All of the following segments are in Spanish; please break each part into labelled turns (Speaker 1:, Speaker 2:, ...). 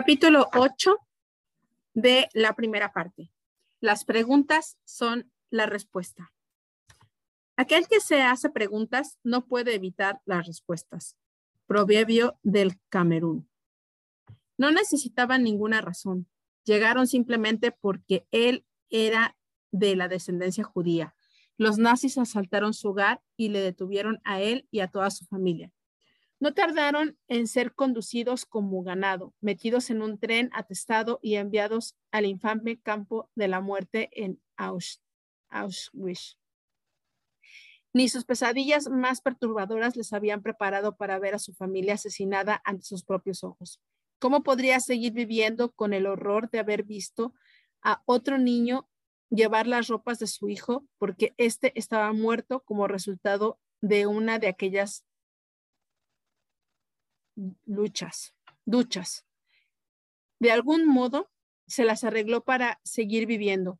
Speaker 1: Capítulo 8 de la primera parte. Las preguntas son la respuesta. Aquel que se hace preguntas no puede evitar las respuestas. Proverbio del Camerún. No necesitaban ninguna razón. Llegaron simplemente porque él era de la descendencia judía. Los nazis asaltaron su hogar y le detuvieron a él y a toda su familia. No tardaron en ser conducidos como ganado, metidos en un tren atestado y enviados al infame campo de la muerte en Auschwitz. Ni sus pesadillas más perturbadoras les habían preparado para ver a su familia asesinada ante sus propios ojos. ¿Cómo podría seguir viviendo con el horror de haber visto a otro niño llevar las ropas de su hijo porque éste estaba muerto como resultado de una de aquellas luchas, duchas. De algún modo se las arregló para seguir viviendo.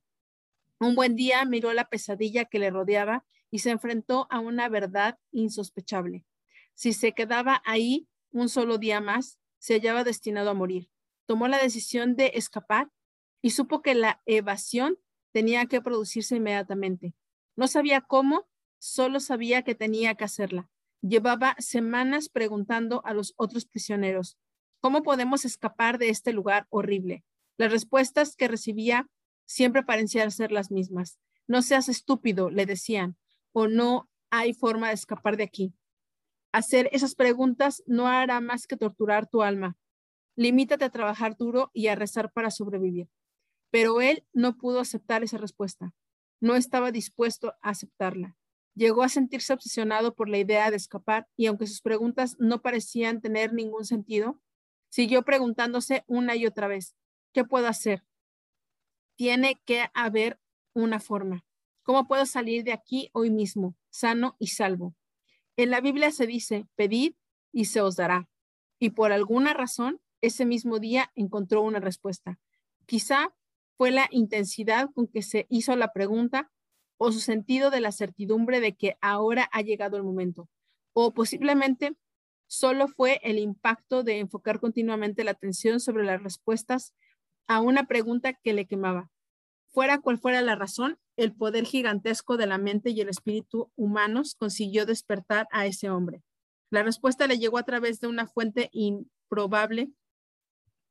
Speaker 1: Un buen día miró la pesadilla que le rodeaba y se enfrentó a una verdad insospechable. Si se quedaba ahí un solo día más, se hallaba destinado a morir. Tomó la decisión de escapar y supo que la evasión tenía que producirse inmediatamente. No sabía cómo, solo sabía que tenía que hacerla. Llevaba semanas preguntando a los otros prisioneros, ¿cómo podemos escapar de este lugar horrible? Las respuestas que recibía siempre parecían ser las mismas. No seas estúpido, le decían, o no hay forma de escapar de aquí. Hacer esas preguntas no hará más que torturar tu alma. Limítate a trabajar duro y a rezar para sobrevivir. Pero él no pudo aceptar esa respuesta. No estaba dispuesto a aceptarla. Llegó a sentirse obsesionado por la idea de escapar y aunque sus preguntas no parecían tener ningún sentido, siguió preguntándose una y otra vez, ¿qué puedo hacer? Tiene que haber una forma. ¿Cómo puedo salir de aquí hoy mismo, sano y salvo? En la Biblia se dice, pedid y se os dará. Y por alguna razón, ese mismo día encontró una respuesta. Quizá fue la intensidad con que se hizo la pregunta o su sentido de la certidumbre de que ahora ha llegado el momento, o posiblemente solo fue el impacto de enfocar continuamente la atención sobre las respuestas a una pregunta que le quemaba. Fuera cual fuera la razón, el poder gigantesco de la mente y el espíritu humanos consiguió despertar a ese hombre. La respuesta le llegó a través de una fuente improbable,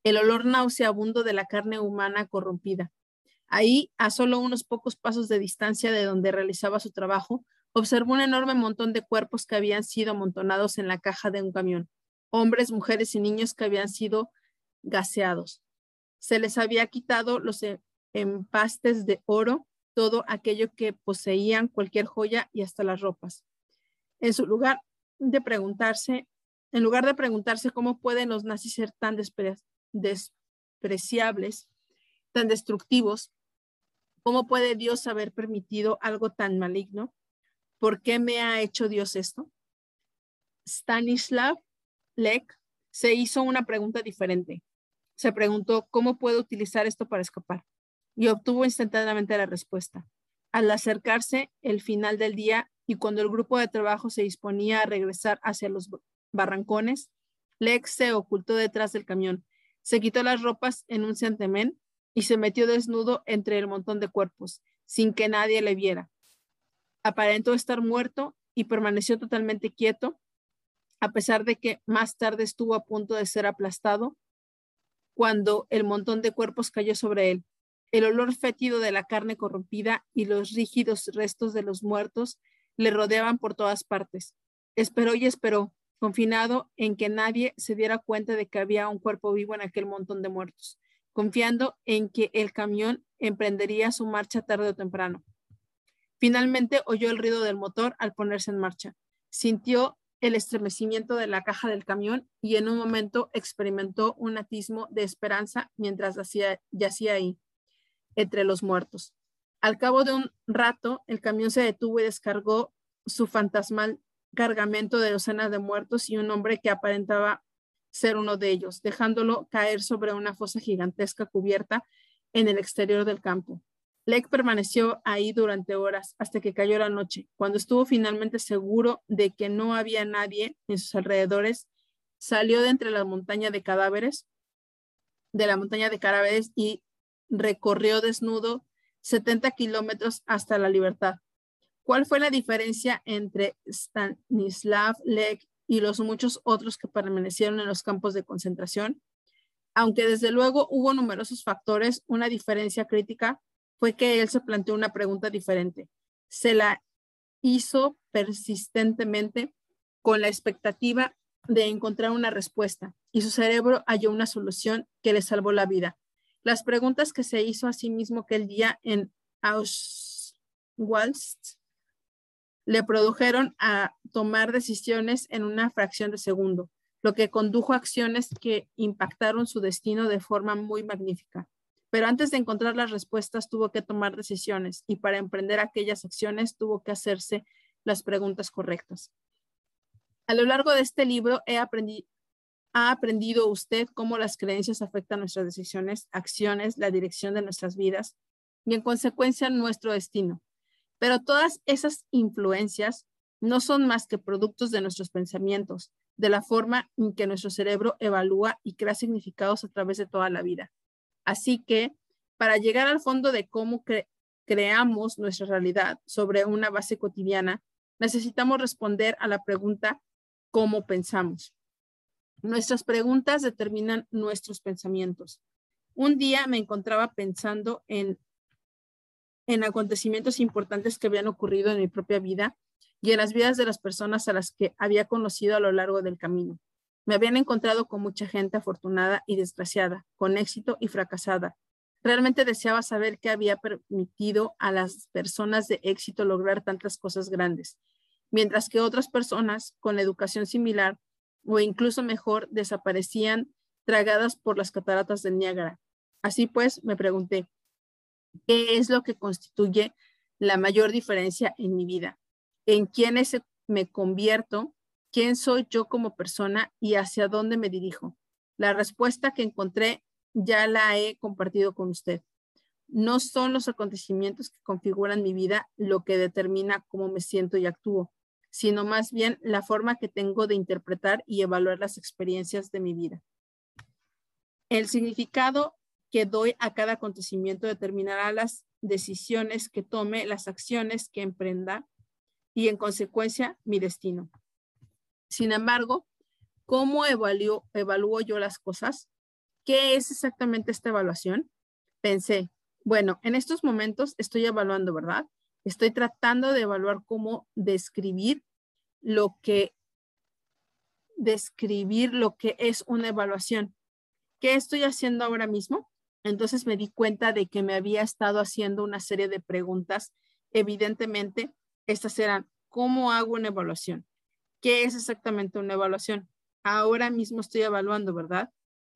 Speaker 1: el olor nauseabundo de la carne humana corrompida. Ahí, a solo unos pocos pasos de distancia de donde realizaba su trabajo, observó un enorme montón de cuerpos que habían sido amontonados en la caja de un camión, hombres, mujeres y niños que habían sido gaseados. Se les había quitado los e-, empastes de oro, todo aquello que poseían, cualquier joya y hasta las ropas. En su lugar de preguntarse, en lugar de preguntarse cómo pueden los nazis ser tan despreciables, tan destructivos, ¿Cómo puede Dios haber permitido algo tan maligno? ¿Por qué me ha hecho Dios esto? Stanislav Lek se hizo una pregunta diferente. Se preguntó, ¿cómo puedo utilizar esto para escapar? Y obtuvo instantáneamente la respuesta. Al acercarse el final del día y cuando el grupo de trabajo se disponía a regresar hacia los barrancones, Lex se ocultó detrás del camión, se quitó las ropas en un santemén y se metió desnudo entre el montón de cuerpos, sin que nadie le viera. Aparentó estar muerto y permaneció totalmente quieto, a pesar de que más tarde estuvo a punto de ser aplastado cuando el montón de cuerpos cayó sobre él. El olor fétido de la carne corrompida y los rígidos restos de los muertos le rodeaban por todas partes. Esperó y esperó, confinado en que nadie se diera cuenta de que había un cuerpo vivo en aquel montón de muertos confiando en que el camión emprendería su marcha tarde o temprano. Finalmente oyó el ruido del motor al ponerse en marcha. Sintió el estremecimiento de la caja del camión y en un momento experimentó un atismo de esperanza mientras yacía ahí, entre los muertos. Al cabo de un rato, el camión se detuvo y descargó su fantasmal cargamento de docenas de muertos y un hombre que aparentaba ser uno de ellos, dejándolo caer sobre una fosa gigantesca cubierta en el exterior del campo. Lake permaneció ahí durante horas hasta que cayó la noche. Cuando estuvo finalmente seguro de que no había nadie en sus alrededores, salió de entre la montaña de cadáveres, de la montaña de Carabes y recorrió desnudo 70 kilómetros hasta la libertad. ¿Cuál fue la diferencia entre Stanislav Lech y los muchos otros que permanecieron en los campos de concentración? Aunque desde luego hubo numerosos factores, una diferencia crítica fue que él se planteó una pregunta diferente. Se la hizo persistentemente con la expectativa de encontrar una respuesta y su cerebro halló una solución que le salvó la vida. Las preguntas que se hizo a sí mismo aquel día en Auschwitz le produjeron a tomar decisiones en una fracción de segundo, lo que condujo a acciones que impactaron su destino de forma muy magnífica. Pero antes de encontrar las respuestas tuvo que tomar decisiones y para emprender aquellas acciones tuvo que hacerse las preguntas correctas. A lo largo de este libro he aprendido, ha aprendido usted cómo las creencias afectan nuestras decisiones, acciones, la dirección de nuestras vidas y en consecuencia nuestro destino. Pero todas esas influencias no son más que productos de nuestros pensamientos, de la forma en que nuestro cerebro evalúa y crea significados a través de toda la vida. Así que, para llegar al fondo de cómo creamos nuestra realidad sobre una base cotidiana, necesitamos responder a la pregunta cómo pensamos. Nuestras preguntas determinan nuestros pensamientos. Un día me encontraba pensando en, en acontecimientos importantes que habían ocurrido en mi propia vida y en las vidas de las personas a las que había conocido a lo largo del camino. Me habían encontrado con mucha gente afortunada y desgraciada, con éxito y fracasada. Realmente deseaba saber qué había permitido a las personas de éxito lograr tantas cosas grandes mientras que otras personas con educación similar o incluso mejor desaparecían tragadas por las cataratas del Niágara. Así pues, me pregunté, ¿qué es lo que constituye la mayor diferencia en mi vida? ¿En quién me convierto? ¿Quién soy yo como persona y hacia dónde me dirijo? La respuesta que encontré ya la he compartido con usted. No son los acontecimientos que configuran mi vida lo que determina cómo me siento y actúo sino más bien la forma que tengo de interpretar y evaluar las experiencias de mi vida. El significado que doy a cada acontecimiento determinará las decisiones que tome, las acciones que emprenda y en consecuencia mi destino. Sin embargo, ¿cómo evalúo, evalúo yo las cosas? ¿Qué es exactamente esta evaluación? Pensé, bueno, en estos momentos estoy evaluando, ¿verdad? Estoy tratando de evaluar cómo describir lo que describir lo que es una evaluación. ¿Qué estoy haciendo ahora mismo? Entonces me di cuenta de que me había estado haciendo una serie de preguntas. Evidentemente, estas eran, ¿cómo hago una evaluación? ¿Qué es exactamente una evaluación? Ahora mismo estoy evaluando, ¿verdad?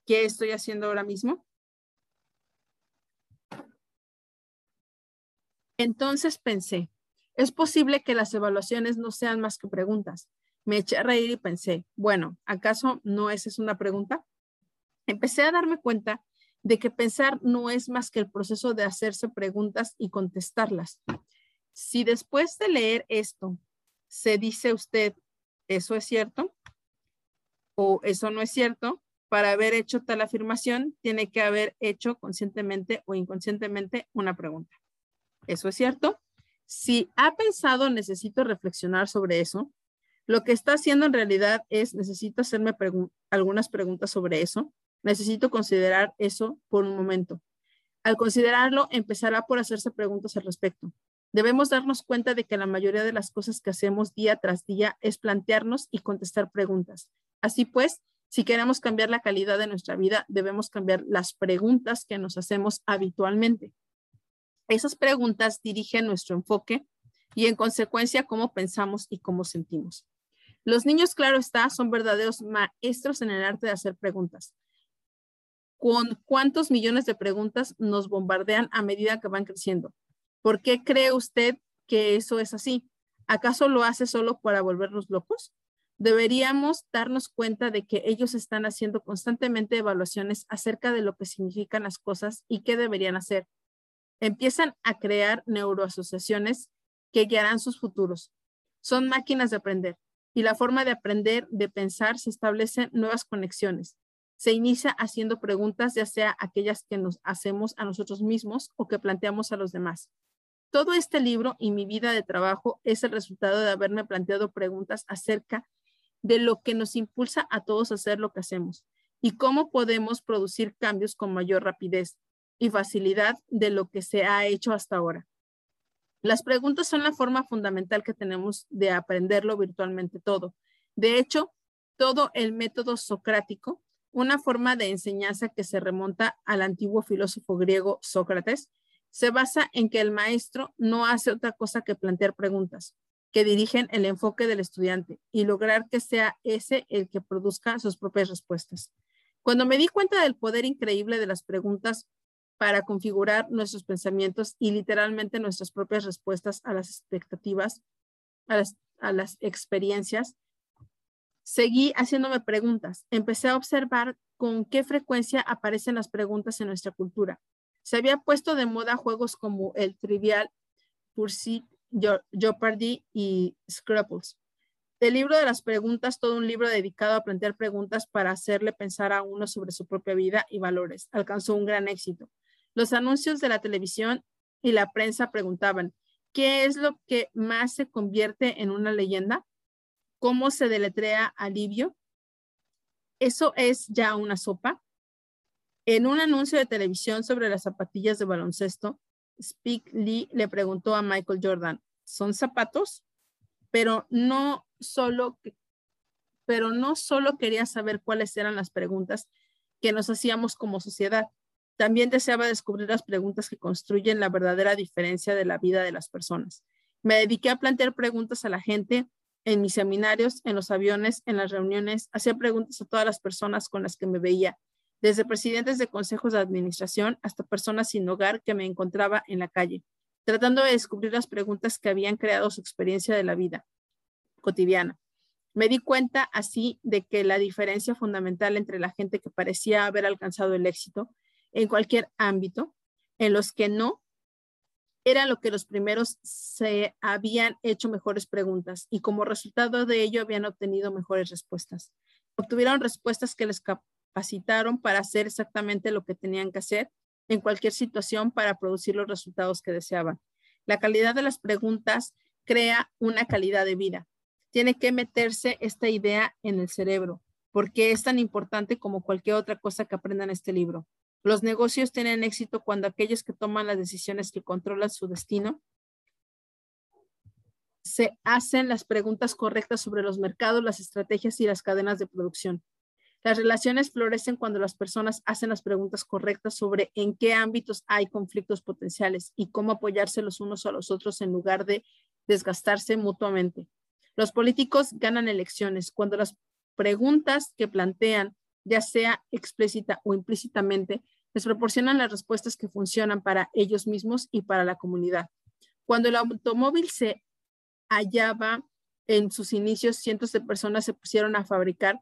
Speaker 1: ¿Qué estoy haciendo ahora mismo? Entonces pensé, es posible que las evaluaciones no sean más que preguntas. Me eché a reír y pensé, bueno, ¿acaso no esa es una pregunta? Empecé a darme cuenta de que pensar no es más que el proceso de hacerse preguntas y contestarlas. Si después de leer esto se dice usted, ¿eso es cierto? O eso no es cierto, para haber hecho tal afirmación, tiene que haber hecho conscientemente o inconscientemente una pregunta. ¿Eso es cierto? Si ha pensado, necesito reflexionar sobre eso, lo que está haciendo en realidad es, necesito hacerme algunas preguntas sobre eso, necesito considerar eso por un momento. Al considerarlo, empezará por hacerse preguntas al respecto. Debemos darnos cuenta de que la mayoría de las cosas que hacemos día tras día es plantearnos y contestar preguntas. Así pues, si queremos cambiar la calidad de nuestra vida, debemos cambiar las preguntas que nos hacemos habitualmente. Esas preguntas dirigen nuestro enfoque y en consecuencia cómo pensamos y cómo sentimos. Los niños, claro está, son verdaderos maestros en el arte de hacer preguntas. ¿Con cuántos millones de preguntas nos bombardean a medida que van creciendo? ¿Por qué cree usted que eso es así? ¿Acaso lo hace solo para volvernos locos? Deberíamos darnos cuenta de que ellos están haciendo constantemente evaluaciones acerca de lo que significan las cosas y qué deberían hacer empiezan a crear neuroasociaciones que guiarán sus futuros. Son máquinas de aprender y la forma de aprender, de pensar, se establecen nuevas conexiones. Se inicia haciendo preguntas, ya sea aquellas que nos hacemos a nosotros mismos o que planteamos a los demás. Todo este libro y mi vida de trabajo es el resultado de haberme planteado preguntas acerca de lo que nos impulsa a todos a hacer lo que hacemos y cómo podemos producir cambios con mayor rapidez y facilidad de lo que se ha hecho hasta ahora. Las preguntas son la forma fundamental que tenemos de aprenderlo virtualmente todo. De hecho, todo el método socrático, una forma de enseñanza que se remonta al antiguo filósofo griego Sócrates, se basa en que el maestro no hace otra cosa que plantear preguntas que dirigen el enfoque del estudiante y lograr que sea ese el que produzca sus propias respuestas. Cuando me di cuenta del poder increíble de las preguntas para configurar nuestros pensamientos y literalmente nuestras propias respuestas a las expectativas, a las, experiencias, seguí haciéndome preguntas. Empecé a observar con qué frecuencia aparecen las preguntas en nuestra cultura. Se había puesto de moda juegos como el Trivial Pursuit, Jeopardy y Scrabbles. El libro de las preguntas, todo un libro dedicado a plantear preguntas para hacerle pensar a uno sobre su propia vida y valores, alcanzó un gran éxito. Los anuncios de la televisión y la prensa preguntaban, ¿qué es lo que más se convierte en una leyenda? ¿Cómo se deletrea alivio? ¿Eso es ya una sopa? En un anuncio de televisión sobre las zapatillas de baloncesto, Speak Lee le preguntó a Michael Jordan, ¿son zapatos? Pero no solo, pero no solo quería saber cuáles eran las preguntas que nos hacíamos como sociedad, también deseaba descubrir las preguntas que construyen la verdadera diferencia de la vida de las personas. Me dediqué a plantear preguntas a la gente en mis seminarios, en los aviones, en las reuniones, hacía preguntas a todas las personas con las que me veía, desde presidentes de consejos de administración hasta personas sin hogar que me encontraba en la calle, tratando de descubrir las preguntas que habían creado su experiencia de la vida cotidiana. Me di cuenta así de que la diferencia fundamental entre la gente que parecía haber alcanzado el éxito en cualquier ámbito, en los que no, era lo que los primeros se habían hecho mejores preguntas y como resultado de ello habían obtenido mejores respuestas. Obtuvieron respuestas que les capacitaron para hacer exactamente lo que tenían que hacer en cualquier situación para producir los resultados que deseaban. La calidad de las preguntas crea una calidad de vida. Tiene que meterse esta idea en el cerebro, porque es tan importante como cualquier otra cosa que aprendan en este libro. Los negocios tienen éxito cuando aquellos que toman las decisiones que controlan su destino se hacen las preguntas correctas sobre los mercados, las estrategias y las cadenas de producción. Las relaciones florecen cuando las personas hacen las preguntas correctas sobre en qué ámbitos hay conflictos potenciales y cómo apoyarse los unos a los otros en lugar de desgastarse mutuamente. Los políticos ganan elecciones cuando las preguntas que plantean, ya sea explícita o implícitamente, les proporcionan las respuestas que funcionan para ellos mismos y para la comunidad. Cuando el automóvil se hallaba en sus inicios, cientos de personas se pusieron a fabricar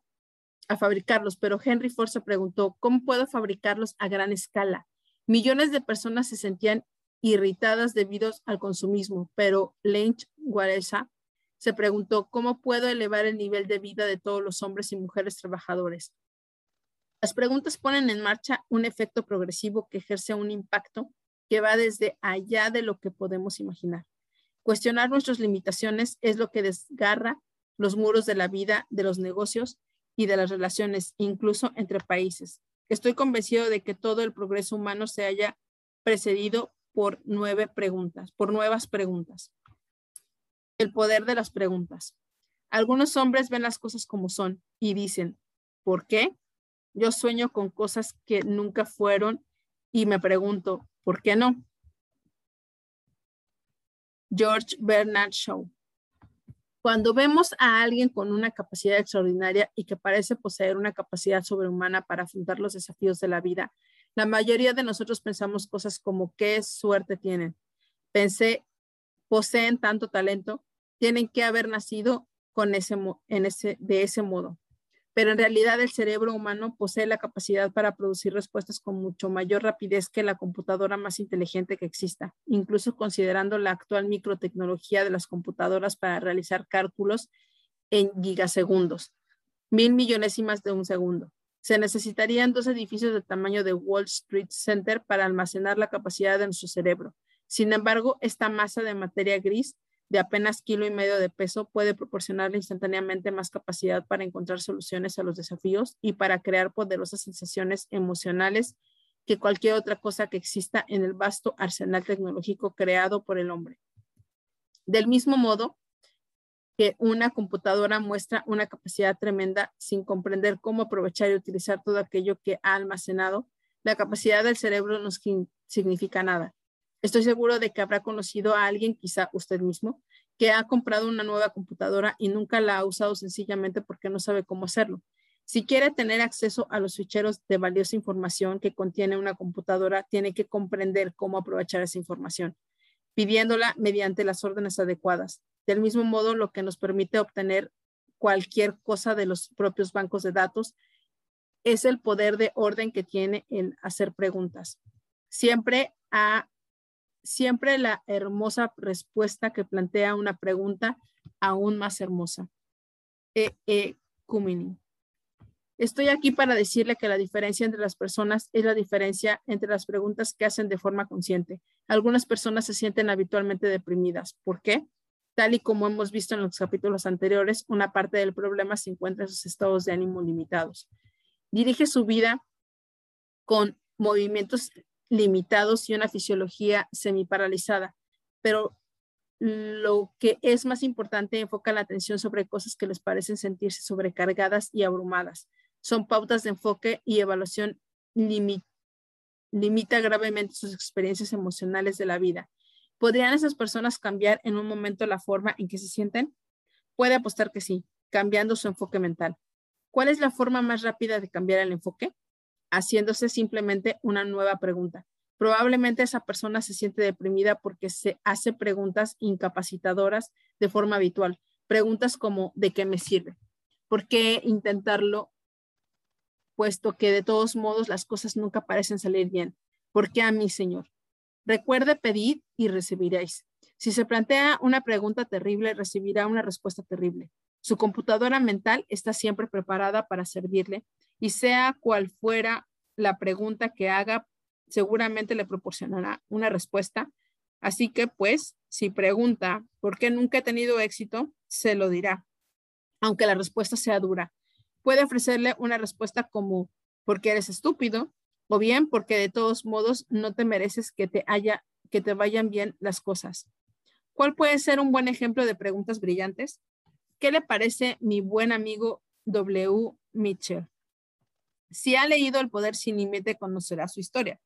Speaker 1: a fabricarlos, pero Henry Ford se preguntó, ¿cómo puedo fabricarlos a gran escala? Millones de personas se sentían irritadas debido al consumismo, pero Lynch Guaresa se preguntó, ¿cómo puedo elevar el nivel de vida de todos los hombres y mujeres trabajadores? Las preguntas ponen en marcha un efecto progresivo que ejerce un impacto que va desde allá de lo que podemos imaginar. Cuestionar nuestras limitaciones es lo que desgarra los muros de la vida, de los negocios y de las relaciones, incluso entre países. Estoy convencido de que todo el progreso humano se haya precedido por nueve preguntas, por nuevas preguntas. El poder de las preguntas. Algunos hombres ven las cosas como son y dicen, ¿por qué? Yo sueño con cosas que nunca fueron y me pregunto, ¿por qué no? George Bernard Shaw. Cuando vemos a alguien con una capacidad extraordinaria y que parece poseer una capacidad sobrehumana para afrontar los desafíos de la vida, la mayoría de nosotros pensamos cosas como qué suerte tienen. Pensé, poseen tanto talento, tienen que haber nacido con ese, de ese modo pero en realidad el cerebro humano posee la capacidad para producir respuestas con mucho mayor rapidez que la computadora más inteligente que exista, incluso considerando la actual microtecnología de las computadoras para realizar cálculos en gigasegundos, mil millonésimas de un segundo. Se necesitarían dos edificios del tamaño de Wall Street Center para almacenar la capacidad de nuestro cerebro. Sin embargo, esta masa de materia gris de apenas kilo y medio de peso puede proporcionarle instantáneamente más capacidad para encontrar soluciones a los desafíos y para crear poderosas sensaciones emocionales que cualquier otra cosa que exista en el vasto arsenal tecnológico creado por el hombre. Del mismo modo que una computadora muestra una capacidad tremenda sin comprender cómo aprovechar y utilizar todo aquello que ha almacenado, la capacidad del cerebro no significa nada. Estoy seguro de que habrá conocido a alguien, quizá usted mismo, que ha comprado una nueva computadora y nunca la ha usado sencillamente porque no sabe cómo hacerlo. Si quiere tener acceso a los ficheros de valiosa información que contiene una computadora, tiene que comprender cómo aprovechar esa información, pidiéndola mediante las órdenes adecuadas. Del mismo modo, lo que nos permite obtener cualquier cosa de los propios bancos de datos es el poder de orden que tiene el hacer preguntas. Siempre ha siempre la hermosa respuesta que plantea una pregunta aún más hermosa. E, e, Estoy aquí para decirle que la diferencia entre las personas es la diferencia entre las preguntas que hacen de forma consciente. Algunas personas se sienten habitualmente deprimidas. ¿Por qué? Tal y como hemos visto en los capítulos anteriores, una parte del problema se encuentra en sus estados de ánimo limitados. Dirige su vida con movimientos limitados y una fisiología semiparalizada, pero lo que es más importante enfoca la atención sobre cosas que les parecen sentirse sobrecargadas y abrumadas. Son pautas de enfoque y evaluación limita gravemente sus experiencias emocionales de la vida. ¿Podrían esas personas cambiar en un momento la forma en que se sienten? Puede apostar que sí, cambiando su enfoque mental. ¿Cuál es la forma más rápida de cambiar el enfoque? Haciéndose simplemente una nueva pregunta. Probablemente esa persona se siente deprimida porque se hace preguntas incapacitadoras de forma habitual. Preguntas como ¿de qué me sirve? ¿Por qué intentarlo? Puesto que de todos modos las cosas nunca parecen salir bien. ¿Por qué a mí, Señor? Recuerde pedir y recibiréis. Si se plantea una pregunta terrible, recibirá una respuesta terrible. Su computadora mental está siempre preparada para servirle y sea cual fuera la pregunta que haga, seguramente le proporcionará una respuesta. Así que, pues, si pregunta por qué nunca he tenido éxito, se lo dirá, aunque la respuesta sea dura. Puede ofrecerle una respuesta como porque eres estúpido o bien porque de todos modos no te mereces que te haya que te vayan bien las cosas. ¿Cuál puede ser un buen ejemplo de preguntas brillantes? ¿Qué le parece mi buen amigo W. Mitchell? Si ha leído El Poder Sin Límite, conocerá su historia.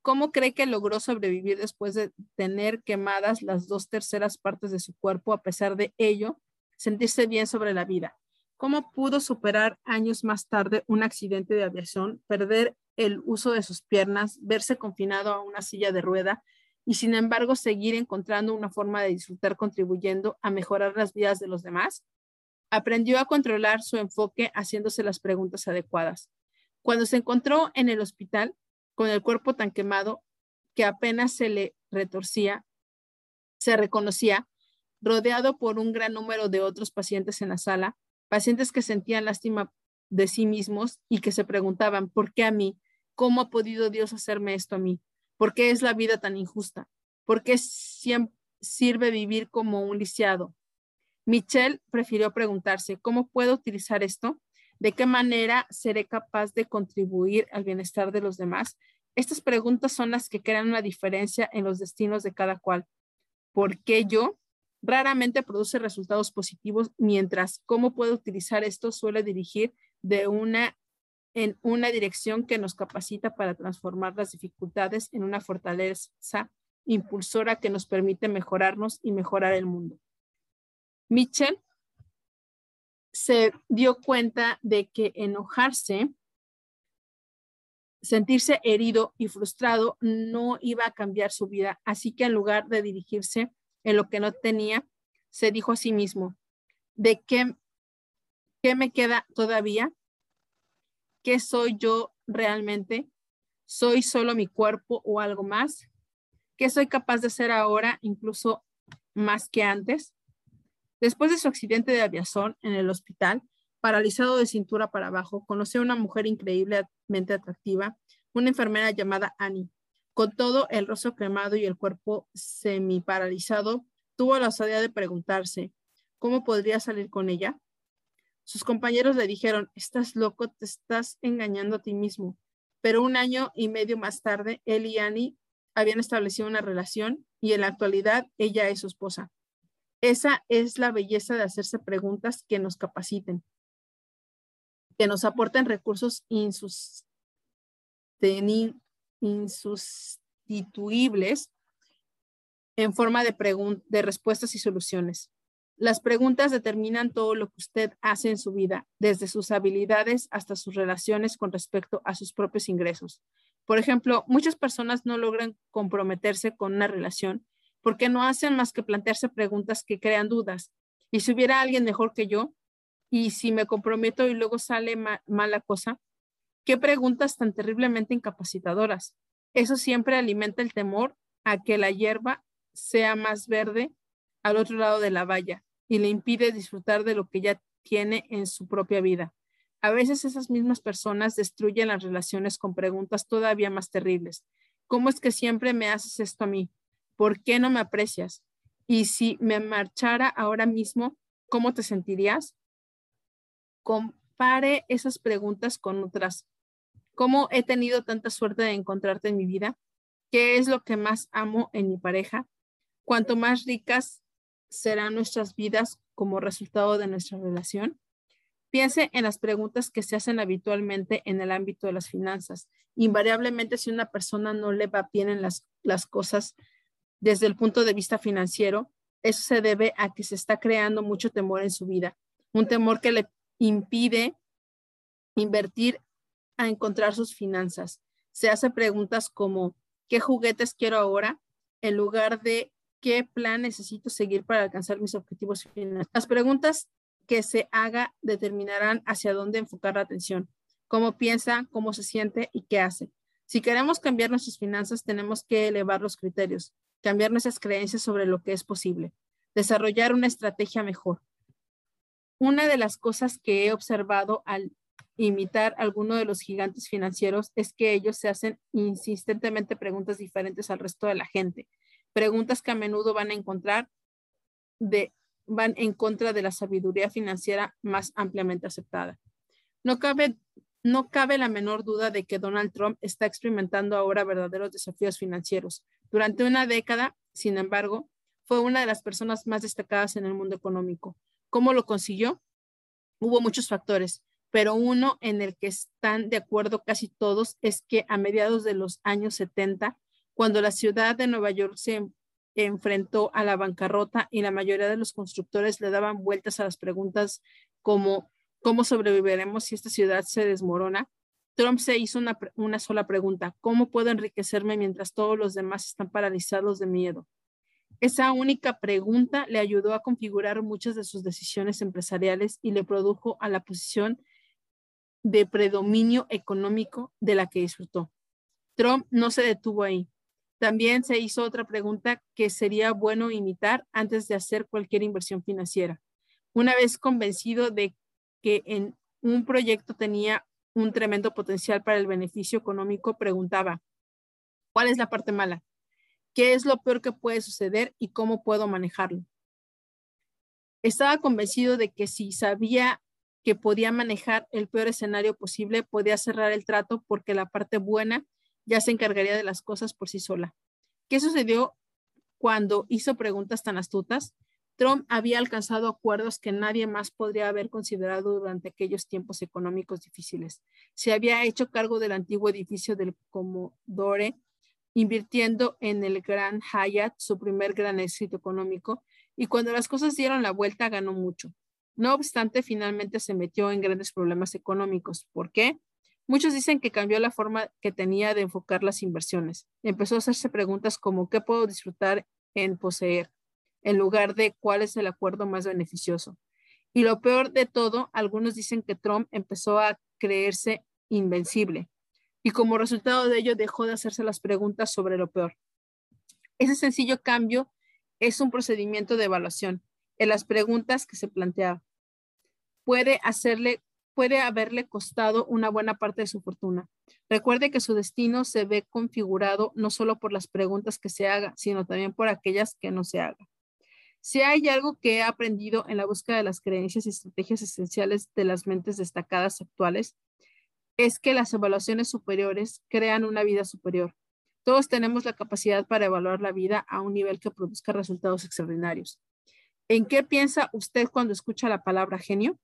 Speaker 1: ¿Cómo cree que logró sobrevivir después de tener quemadas las dos terceras partes de su cuerpo, a pesar de ello, sentirse bien sobre la vida? ¿Cómo pudo superar años más tarde un accidente de aviación, perder el uso de sus piernas, verse confinado a una silla de rueda y sin embargo seguir encontrando una forma de disfrutar contribuyendo a mejorar las vidas de los demás? Aprendió a controlar su enfoque haciéndose las preguntas adecuadas. Cuando se encontró en el hospital con el cuerpo tan quemado que apenas se le retorcía, se reconocía, rodeado por un gran número de otros pacientes en la sala, pacientes que sentían lástima de sí mismos y que se preguntaban, ¿por qué a mí? ¿Cómo ha podido Dios hacerme esto a mí? ¿Por qué es la vida tan injusta? ¿Por qué sirve vivir como un lisiado? Michelle prefirió preguntarse, ¿cómo puedo utilizar esto? ¿De qué manera seré capaz de contribuir al bienestar de los demás? Estas preguntas son las que crean una diferencia en los destinos de cada cual. ¿Por qué yo? Raramente produce resultados positivos, mientras cómo puedo utilizar esto suele dirigir de una en una dirección que nos capacita para transformar las dificultades en una fortaleza impulsora que nos permite mejorarnos y mejorar el mundo. Mitchell se dio cuenta de que enojarse, sentirse herido y frustrado no iba a cambiar su vida. Así que en lugar de dirigirse en lo que no tenía, se dijo a sí mismo, ¿de qué, qué me queda todavía? ¿Qué soy yo realmente? ¿Soy solo mi cuerpo o algo más? ¿Qué soy capaz de hacer ahora, incluso más que antes? Después de su accidente de aviación en el hospital, paralizado de cintura para abajo, conoció a una mujer increíblemente atractiva, una enfermera llamada Annie. Con todo el rostro quemado y el cuerpo semi-paralizado, tuvo la osadía de preguntarse, ¿cómo podría salir con ella? Sus compañeros le dijeron, estás loco, te estás engañando a ti mismo. Pero un año y medio más tarde, él y Annie habían establecido una relación y en la actualidad ella es su esposa. Esa es la belleza de hacerse preguntas que nos capaciten, que nos aporten recursos insustituibles en forma de, de respuestas y soluciones. Las preguntas determinan todo lo que usted hace en su vida, desde sus habilidades hasta sus relaciones con respecto a sus propios ingresos. Por ejemplo, muchas personas no logran comprometerse con una relación porque no hacen más que plantearse preguntas que crean dudas. Y si hubiera alguien mejor que yo, y si me comprometo y luego sale mala cosa, qué preguntas tan terriblemente incapacitadoras. Eso siempre alimenta el temor a que la hierba sea más verde al otro lado de la valla y le impide disfrutar de lo que ya tiene en su propia vida. A veces esas mismas personas destruyen las relaciones con preguntas todavía más terribles. ¿Cómo es que siempre me haces esto a mí? ¿Por qué no me aprecias? Y si me marchara ahora mismo, ¿cómo te sentirías? Compare esas preguntas con otras. ¿Cómo he tenido tanta suerte de encontrarte en mi vida? ¿Qué es lo que más amo en mi pareja? Cuanto más ricas serán nuestras vidas como resultado de nuestra relación? Piense en las preguntas que se hacen habitualmente en el ámbito de las finanzas. Invariablemente, si una persona no le va bien en las, las cosas desde el punto de vista financiero, eso se debe a que se está creando mucho temor en su vida, un temor que le impide invertir a encontrar sus finanzas. Se hace preguntas como, ¿qué juguetes quiero ahora? En lugar de ¿Qué plan necesito seguir para alcanzar mis objetivos finales? Las preguntas que se haga determinarán hacia dónde enfocar la atención, cómo piensa, cómo se siente y qué hace. Si queremos cambiar nuestras finanzas, tenemos que elevar los criterios, cambiar nuestras creencias sobre lo que es posible, desarrollar una estrategia mejor. Una de las cosas que he observado al imitar a alguno de los gigantes financieros es que ellos se hacen insistentemente preguntas diferentes al resto de la gente preguntas que a menudo van a encontrar de, van en contra de la sabiduría financiera más ampliamente aceptada. No cabe, no cabe la menor duda de que Donald Trump está experimentando ahora verdaderos desafíos financieros. Durante una década, sin embargo, fue una de las personas más destacadas en el mundo económico. ¿Cómo lo consiguió? Hubo muchos factores, pero uno en el que están de acuerdo casi todos es que a mediados de los años 70, cuando la ciudad de Nueva York se enfrentó a la bancarrota y la mayoría de los constructores le daban vueltas a las preguntas como ¿cómo sobreviviremos si esta ciudad se desmorona? Trump se hizo una, sola pregunta, ¿cómo puedo enriquecerme mientras todos los demás están paralizados de miedo? Esa única pregunta le ayudó a configurar muchas de sus decisiones empresariales y le produjo a la posición de predominio económico de la que disfrutó. Trump no se detuvo ahí. También se hizo otra pregunta que sería bueno imitar antes de hacer cualquier inversión financiera. Una vez convencido de que en un proyecto tenía un tremendo potencial para el beneficio económico, preguntaba, ¿cuál es la parte mala? ¿Qué es lo peor que puede suceder y cómo puedo manejarlo? Estaba convencido de que si sabía que podía manejar el peor escenario posible, podía cerrar el trato porque la parte buena ya se encargaría de las cosas por sí sola. ¿Qué sucedió cuando hizo preguntas tan astutas? Trump había alcanzado acuerdos que nadie más podría haber considerado durante aquellos tiempos económicos difíciles. Se había hecho cargo del antiguo edificio del Commodore, invirtiendo en el Gran Hyatt, su primer gran éxito económico, y cuando las cosas dieron la vuelta, ganó mucho. No obstante, finalmente se metió en grandes problemas económicos. ¿Por qué? Muchos dicen que cambió la forma que tenía de enfocar las inversiones. Empezó a hacerse preguntas como ¿qué puedo disfrutar en poseer? En lugar de cuál es el acuerdo más beneficioso. Y lo peor de todo, algunos dicen que Trump empezó a creerse invencible y como resultado de ello dejó de hacerse las preguntas sobre lo peor. Ese sencillo cambio es un procedimiento de evaluación en las preguntas que se planteaba. puede hacerle puede haberle costado una buena parte de su fortuna. Recuerde que su destino se ve configurado no solo por las preguntas que se haga, sino también por aquellas que no se haga. Si hay algo que he aprendido en la búsqueda de las creencias y estrategias esenciales de las mentes destacadas actuales, es que las evaluaciones superiores crean una vida superior. Todos tenemos la capacidad para evaluar la vida a un nivel que produzca resultados extraordinarios. ¿En qué piensa usted cuando escucha la palabra genio?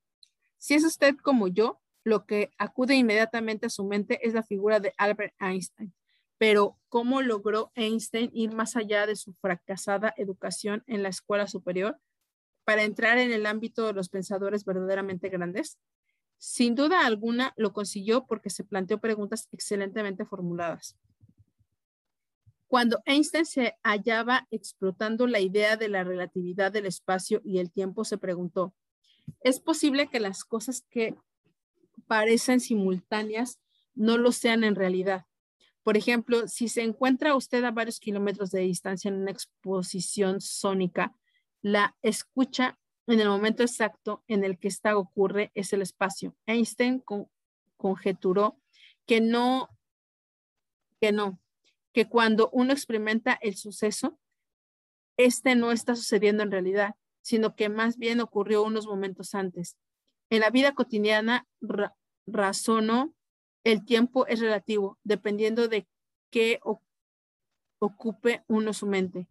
Speaker 1: Si es usted como yo, lo que acude inmediatamente a su mente es la figura de Albert Einstein. Pero, ¿cómo logró Einstein ir más allá de su fracasada educación en la escuela superior para entrar en el ámbito de los pensadores verdaderamente grandes? Sin duda alguna lo consiguió porque se planteó preguntas excelentemente formuladas. Cuando Einstein se hallaba explotando la idea de la relatividad del espacio y el tiempo, se preguntó, ¿es posible que las cosas que parecen simultáneas no lo sean en realidad? Por ejemplo, si se encuentra usted a varios kilómetros de distancia en una exposición sónica, la escucha en el momento exacto en el que esta ocurre es el espacio. Einstein conjeturó que no, que no, que cuando uno experimenta el suceso, este no está sucediendo en realidad, sino que más bien ocurrió unos momentos antes. En la vida cotidiana, razonó, el tiempo es relativo, dependiendo de qué ocupe uno su mente.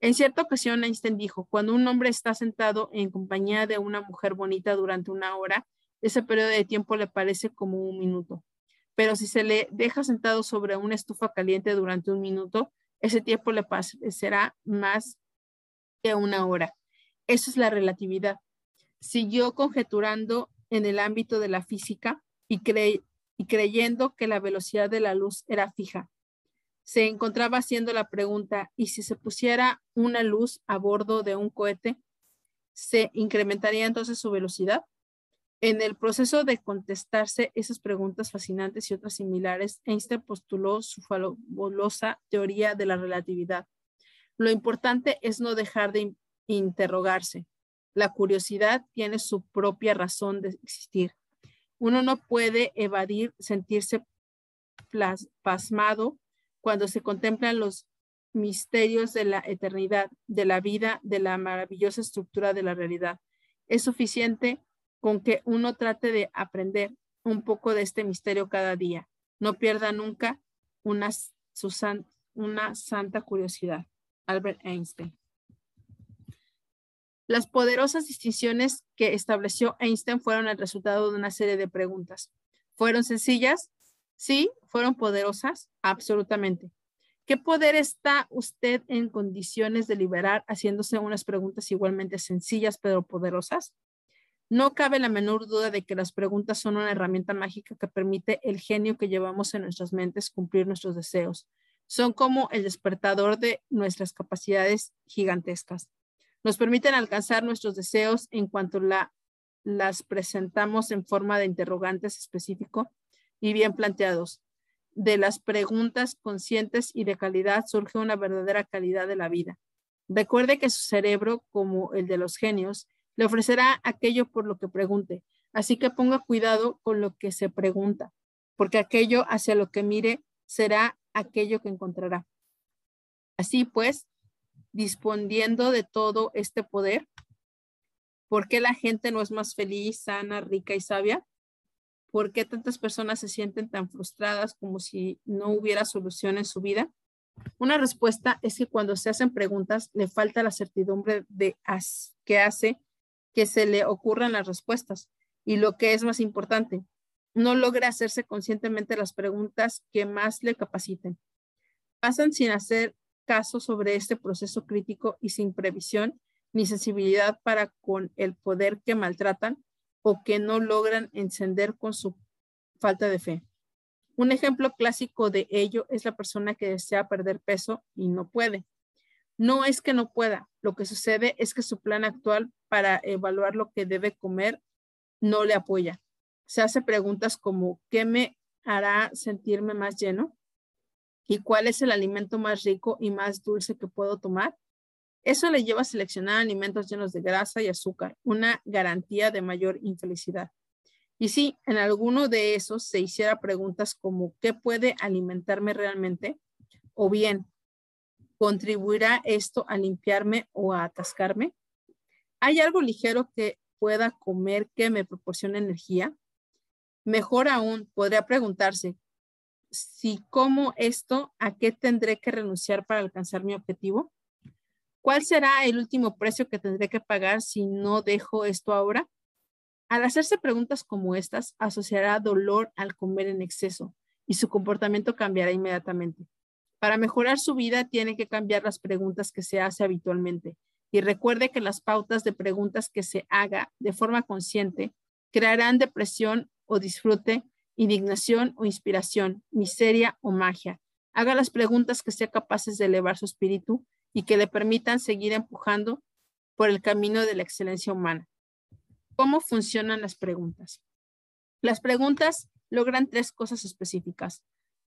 Speaker 1: En cierta ocasión, Einstein dijo, cuando un hombre está sentado en compañía de una mujer bonita durante una hora, ese periodo de tiempo le parece como un minuto. Pero si se le deja sentado sobre una estufa caliente durante un minuto, ese tiempo le parecerá más que una hora. Eso es la relatividad. Siguió conjeturando en el ámbito de la física y, y creyendo que la velocidad de la luz era fija se encontraba haciendo la pregunta, ¿y si se pusiera una luz a bordo de un cohete, se incrementaría entonces su velocidad? En el proceso de contestarse esas preguntas fascinantes y otras similares, Einstein postuló su fabulosa teoría de la relatividad. Lo importante es no dejar de interrogarse. La curiosidad tiene su propia razón de existir. Uno no puede evadir sentirse pasmado cuando se contemplan los misterios de la eternidad, de la vida, de la maravillosa estructura de la realidad. Es suficiente con que uno trate de aprender un poco de este misterio cada día. No pierda nunca una, una santa curiosidad. Albert Einstein. Las poderosas distinciones que estableció Einstein fueron el resultado de una serie de preguntas. ¿Fueron sencillas? Sí, fueron poderosas, absolutamente. ¿Qué poder está usted en condiciones de liberar haciéndose unas preguntas igualmente sencillas pero poderosas? No cabe la menor duda de que las preguntas son una herramienta mágica que permite el genio que llevamos en nuestras mentes cumplir nuestros deseos. Son como el despertador de nuestras capacidades gigantescas. Nos permiten alcanzar nuestros deseos en cuanto la, las presentamos en forma de interrogantes específico y bien planteados. De las preguntas conscientes y de calidad surge una verdadera calidad de la vida. Recuerde que su cerebro, como el de los genios, le ofrecerá aquello por lo que pregunte. Así que ponga cuidado con lo que se pregunta, porque aquello hacia lo que mire será aquello que encontrará. Así pues, disponiendo de todo este poder, ¿por qué la gente no es más feliz, sana, rica y sabia? ¿Por qué tantas personas se sienten tan frustradas como si no hubiera solución en su vida? Una respuesta es que cuando se hacen preguntas le falta la certidumbre de que hace que se le ocurran las respuestas. Y lo que es más importante, no logra hacerse conscientemente las preguntas que más le capaciten. Pasan sin hacer caso sobre este proceso crítico y sin previsión ni sensibilidad para con el poder que maltratan o que no logran encender con su falta de fe. Un ejemplo clásico de ello es la persona que desea perder peso y no puede. No es que no pueda, lo que sucede es que su plan actual para evaluar lo que debe comer no le apoya. Se hace preguntas como, ¿qué me hará sentirme más lleno? ¿Y cuál es el alimento más rico y más dulce que puedo tomar? Eso le lleva a seleccionar alimentos llenos de grasa y azúcar, una garantía de mayor infelicidad. Y si en alguno de esos se hiciera preguntas como ¿qué puede alimentarme realmente? O bien, ¿contribuirá esto a limpiarme o a atascarme? ¿Hay algo ligero que pueda comer que me proporcione energía? Mejor aún, podría preguntarse, si como esto, ¿a qué tendré que renunciar para alcanzar mi objetivo? ¿Cuál será el último precio que tendré que pagar si no dejo esto ahora? Al hacerse preguntas como estas, asociará dolor al comer en exceso y su comportamiento cambiará inmediatamente. Para mejorar su vida, tiene que cambiar las preguntas que se hace habitualmente. Y recuerde que las pautas de preguntas que se haga de forma consciente crearán depresión o disfrute, indignación o inspiración, miseria o magia. Haga las preguntas que sea capaces de elevar su espíritu y que le permitan seguir empujando por el camino de la excelencia humana. ¿Cómo funcionan las preguntas? Las preguntas logran tres cosas específicas.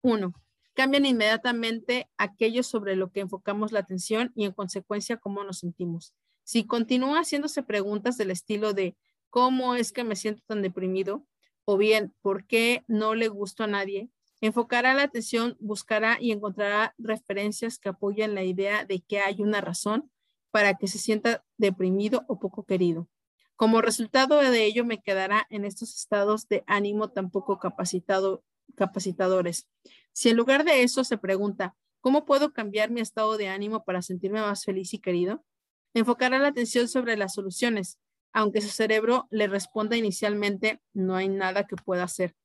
Speaker 1: Uno, cambian inmediatamente aquello sobre lo que enfocamos la atención y en consecuencia cómo nos sentimos. Si continúa haciéndose preguntas del estilo de ¿cómo es que me siento tan deprimido? O bien ¿por qué no le gusto a nadie? Enfocará la atención, buscará y encontrará referencias que apoyen la idea de que hay una razón para que se sienta deprimido o poco querido. Como resultado de ello, me quedará en estos estados de ánimo tan poco capacitado, capacitadores. Si en lugar de eso se pregunta, ¿cómo puedo cambiar mi estado de ánimo para sentirme más feliz y querido? Enfocará la atención sobre las soluciones, aunque su cerebro le responda inicialmente, no hay nada que pueda hacer.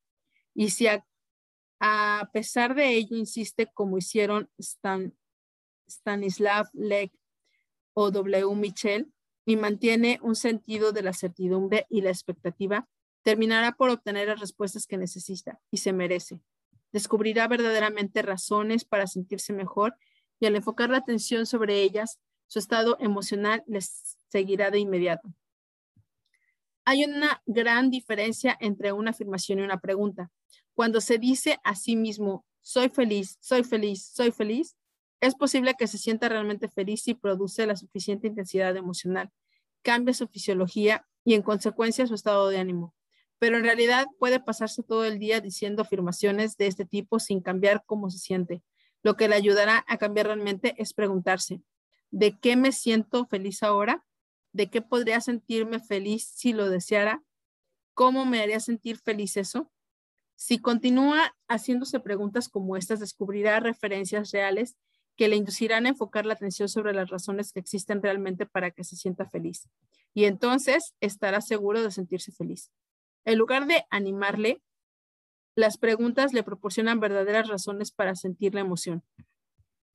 Speaker 1: Y si a, pesar de ello insiste como hicieron Stan, Stanislav Lek o W. Michel, y mantiene un sentido de la certidumbre y la expectativa, terminará por obtener las respuestas que necesita y se merece. Descubrirá verdaderamente razones para sentirse mejor y al enfocar la atención sobre ellas, su estado emocional les seguirá de inmediato. Hay una gran diferencia entre una afirmación y una pregunta. Cuando se dice a sí mismo, soy feliz, soy feliz, soy feliz, es posible que se sienta realmente feliz si produce la suficiente intensidad emocional, cambia su fisiología y en consecuencia su estado de ánimo. Pero en realidad puede pasarse todo el día diciendo afirmaciones de este tipo sin cambiar cómo se siente. Lo que le ayudará a cambiar realmente es preguntarse, ¿de qué me siento feliz ahora? ¿De qué podría sentirme feliz si lo deseara? ¿Cómo me haría sentir feliz eso? Si continúa haciéndose preguntas como estas, descubrirá referencias reales que le inducirán a enfocar la atención sobre las razones que existen realmente para que se sienta feliz. Y entonces estará seguro de sentirse feliz. En lugar de animarle, las preguntas le proporcionan verdaderas razones para sentir la emoción.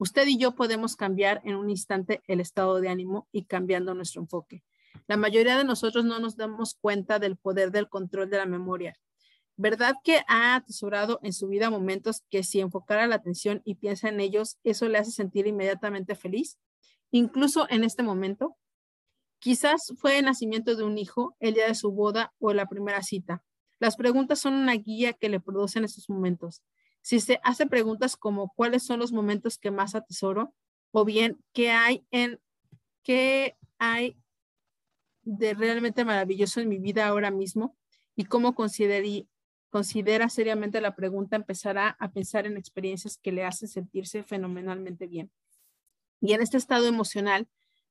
Speaker 1: Usted y yo podemos cambiar en un instante el estado de ánimo y cambiando nuestro enfoque. La mayoría de nosotros no nos damos cuenta del poder del control de la memoria ¿Verdad que ha atesorado en su vida momentos que si enfocara la atención y piensa en ellos, eso le hace sentir inmediatamente feliz? Incluso en este momento. Quizás fue el nacimiento de un hijo, el día de su boda o la primera cita. Las preguntas son una guía que le producen esos momentos. Si se hace preguntas como cuáles son los momentos que más atesoro o bien qué hay en qué hay de realmente maravilloso en mi vida ahora mismo y cómo considera seriamente la pregunta, empezará a pensar en experiencias que le hacen sentirse fenomenalmente bien. Y en este estado emocional,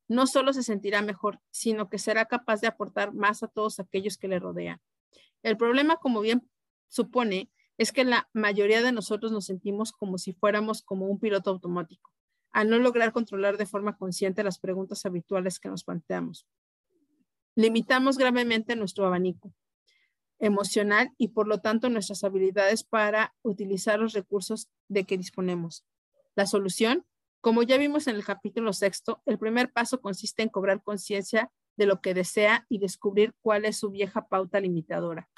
Speaker 1: no solo se sentirá mejor, sino que será capaz de aportar más a todos aquellos que le rodean. El problema, como bien supone, es que la mayoría de nosotros nos sentimos como si fuéramos como un piloto automático, al no lograr controlar de forma consciente las preguntas habituales que nos planteamos. Limitamos gravemente nuestro abanico emocional y por lo tanto nuestras habilidades para utilizar los recursos de que disponemos. La solución, como ya vimos en el capítulo sexto, el primer paso consiste en cobrar conciencia de lo que desea y descubrir cuál es su vieja pauta limitadora.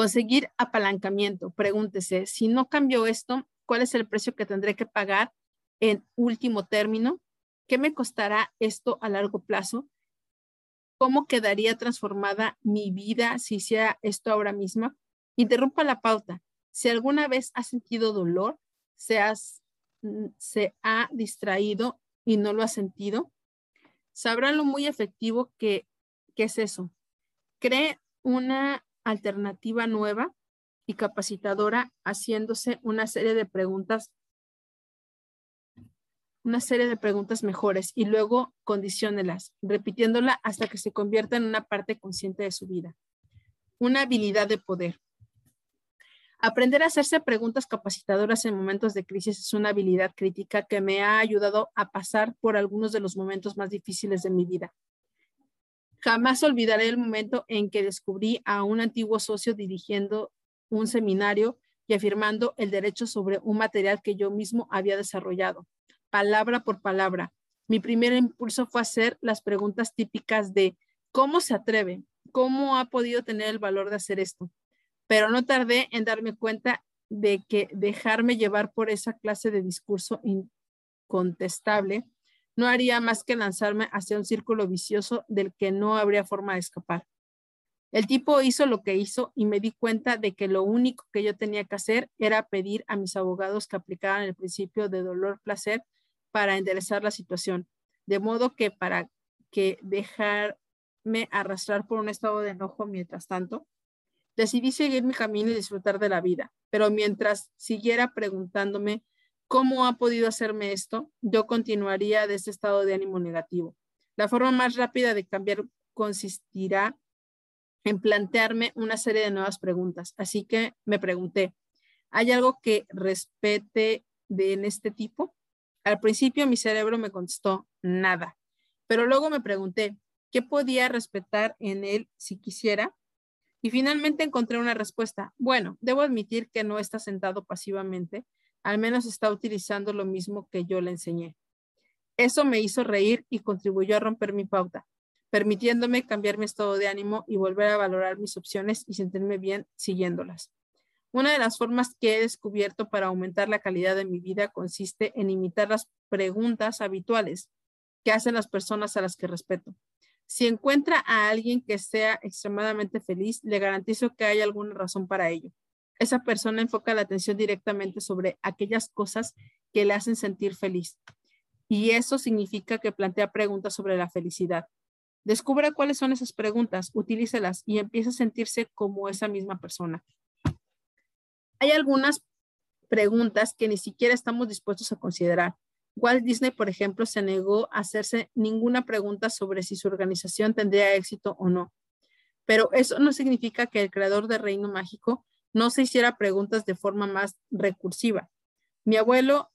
Speaker 1: Conseguir apalancamiento. Pregúntese, si no cambio esto, ¿cuál es el precio que tendré que pagar en último término? ¿Qué me costará esto a largo plazo? ¿Cómo quedaría transformada mi vida si hiciera esto ahora mismo? Interrumpa la pauta. Si alguna vez has sentido dolor, se, mm, se ha distraído, y no lo has sentido, sabrán lo muy efectivo que, que es eso. Cree una alternativa nueva y capacitadora haciéndose una serie de preguntas una serie de preguntas mejores y luego condiciónelas, repitiéndola hasta que se convierta en una parte consciente de su vida. Una habilidad de poder. Aprender a hacerse preguntas capacitadoras en momentos de crisis es una habilidad crítica que me ha ayudado a pasar por algunos de los momentos más difíciles de mi vida. Jamás olvidaré el momento en que descubrí a un antiguo socio dirigiendo un seminario y afirmando el derecho sobre un material que yo mismo había desarrollado palabra por palabra. Mi primer impulso fue hacer las preguntas típicas de ¿cómo se atreve? ¿Cómo ha podido tener el valor de hacer esto? Pero no tardé en darme cuenta de que dejarme llevar por esa clase de discurso incontestable no haría más que lanzarme hacia un círculo vicioso del que no habría forma de escapar. El tipo hizo lo que hizo y me di cuenta de que lo único que yo tenía que hacer era pedir a mis abogados que aplicaran el principio de dolor-placer para enderezar la situación. De modo que para que dejarme arrastrar por un estado de enojo mientras tanto, decidí seguir mi camino y disfrutar de la vida. Pero mientras siguiera preguntándome cómo ha podido hacerme esto, yo continuaría de este estado de ánimo negativo. La forma más rápida de cambiar consistirá en plantearme una serie de nuevas preguntas. Así que me pregunté, ¿hay algo que respete en este tipo? Al principio mi cerebro me contestó nada, pero luego me pregunté qué podía respetar en él si quisiera y finalmente encontré una respuesta. Bueno, debo admitir que no está sentado pasivamente, al menos está utilizando lo mismo que yo le enseñé. Eso me hizo reír y contribuyó a romper mi pauta, permitiéndome cambiar mi estado de ánimo y volver a valorar mis opciones y sentirme bien siguiéndolas. Una de las formas que he descubierto para aumentar la calidad de mi vida consiste en imitar las preguntas habituales que hacen las personas a las que respeto. Si encuentra a alguien que sea extremadamente feliz, le garantizo que hay alguna razón para ello. Esa persona enfoca la atención directamente sobre aquellas cosas que le hacen sentir feliz. Y eso significa que plantea preguntas sobre la felicidad. Descubra cuáles son esas preguntas, utilícelas y empieza a sentirse como esa misma persona. Hay algunas preguntas que ni siquiera estamos dispuestos a considerar. Walt Disney, por ejemplo, se negó a hacerse ninguna pregunta sobre si su organización tendría éxito o no. Pero eso no significa que el creador de Reino Mágico no se hiciera preguntas de forma más recursiva. Mi abuelo,